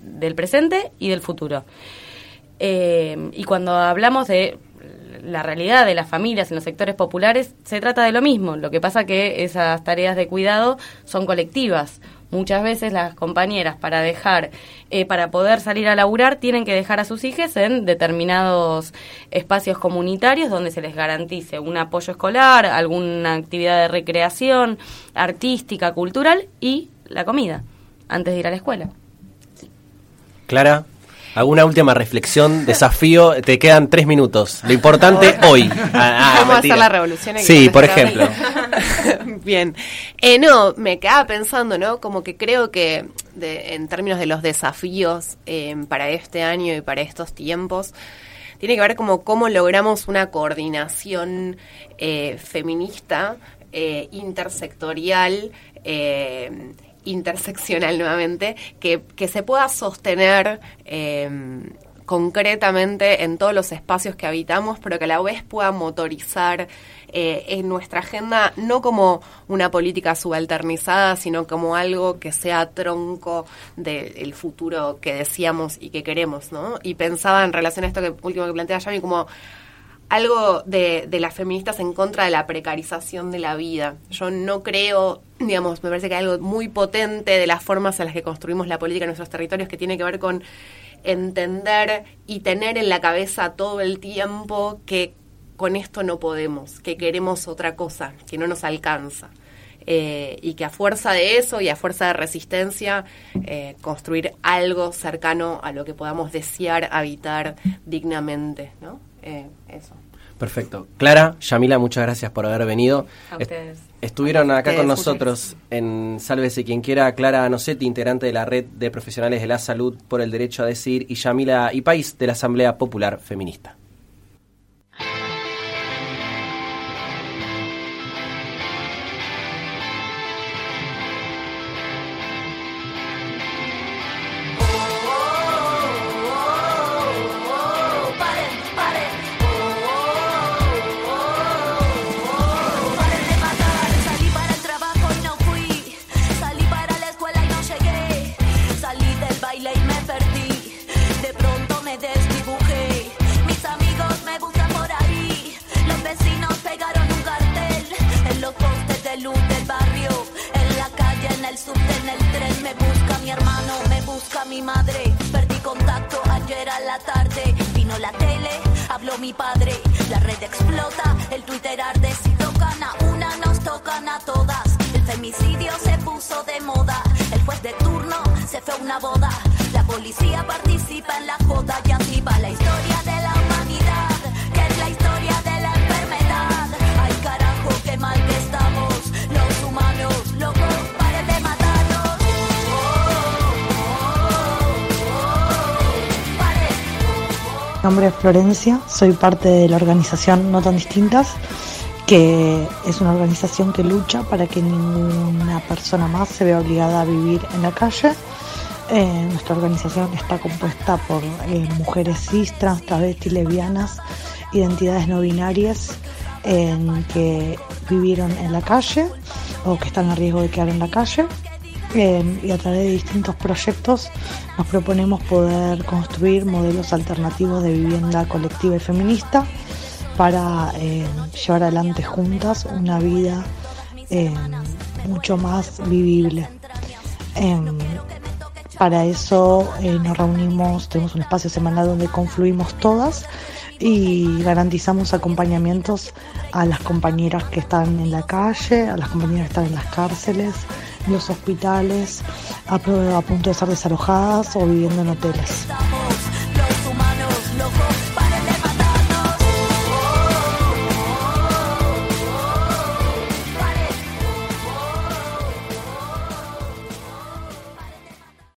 del presente y del futuro. Y cuando hablamos de la realidad de las familias en los sectores populares, se trata de lo mismo. Lo que pasa que esas tareas de cuidado son colectivas. Muchas veces las compañeras para dejar, eh, para poder salir a laburar, tienen que dejar a sus hijas en determinados espacios comunitarios donde se les garantice un apoyo escolar, alguna actividad de recreación, artística, cultural y la comida antes de ir a la escuela. Clara, ¿alguna última reflexión, desafío? Te quedan tres minutos. Lo importante [LAUGHS] hoy. Ah, ah, ¿Cómo hacer la revolución? en Sí, por ejemplo. [LAUGHS] Bien. Eh, no, me quedaba pensando, ¿no? Como que creo que de- en términos de los desafíos eh, para este año y para estos tiempos, tiene que ver como cómo logramos una coordinación eh, feminista, eh, intersectorial, eh, interseccional nuevamente, que, que se pueda sostener eh, concretamente en todos los espacios que habitamos, pero que a la vez pueda motorizar eh, en nuestra agenda no como una política subalternizada, sino como algo que sea tronco del futuro que decíamos y que queremos, ¿no? Y pensaba en relación a esto que último que plantea Yami como algo de, de, las feministas en contra de la precarización de la vida. Yo no creo, digamos, me parece que hay algo muy potente de las formas en las que construimos la política en nuestros territorios que tiene que ver con entender y tener en la cabeza todo el tiempo que con esto no podemos, que queremos otra cosa, que no nos alcanza. Eh, y que a fuerza de eso y a fuerza de resistencia eh, construir algo cercano a lo que podamos desear habitar dignamente, ¿no? Eh, eso. Perfecto. Clara, Yamila, muchas gracias por haber venido. A ustedes. Estuvieron acá ustedes, con nosotros en Sálvese quien quiera, Clara Nocetti, integrante de la Red de Profesionales de la Salud por el Derecho a Decir, y Yamila Ipais, de la Asamblea Popular Feminista. Mi madre. Perdí contacto ayer a la tarde. Vino la tele, habló mi padre. La red explota, el Twitter arde. Si tocan a una, nos tocan a todas. El femicidio se puso de moda. El juez de turno se fue a una boda. La policía participa en la joda y así va la historia de la humanidad. Que es la historia Mi nombre es Florencia, soy parte de la organización No Tan Distintas, que es una organización que lucha para que ninguna persona más se vea obligada a vivir en la calle. Eh, nuestra organización está compuesta por eh, mujeres cis, trans, travestis, lesbianas, identidades no binarias eh, que vivieron en la calle o que están a riesgo de quedar en la calle. Y a través de distintos proyectos nos proponemos poder construir modelos alternativos de vivienda colectiva y feminista para eh, llevar adelante juntas una vida eh, mucho más vivible. Em, para eso eh, nos reunimos, tenemos un espacio semanal donde confluimos todas y garantizamos acompañamientos a las compañeras que están en la calle, a las compañeras que están en las cárceles, los hospitales, a, punto de ser desalojadas o viviendo en hoteles.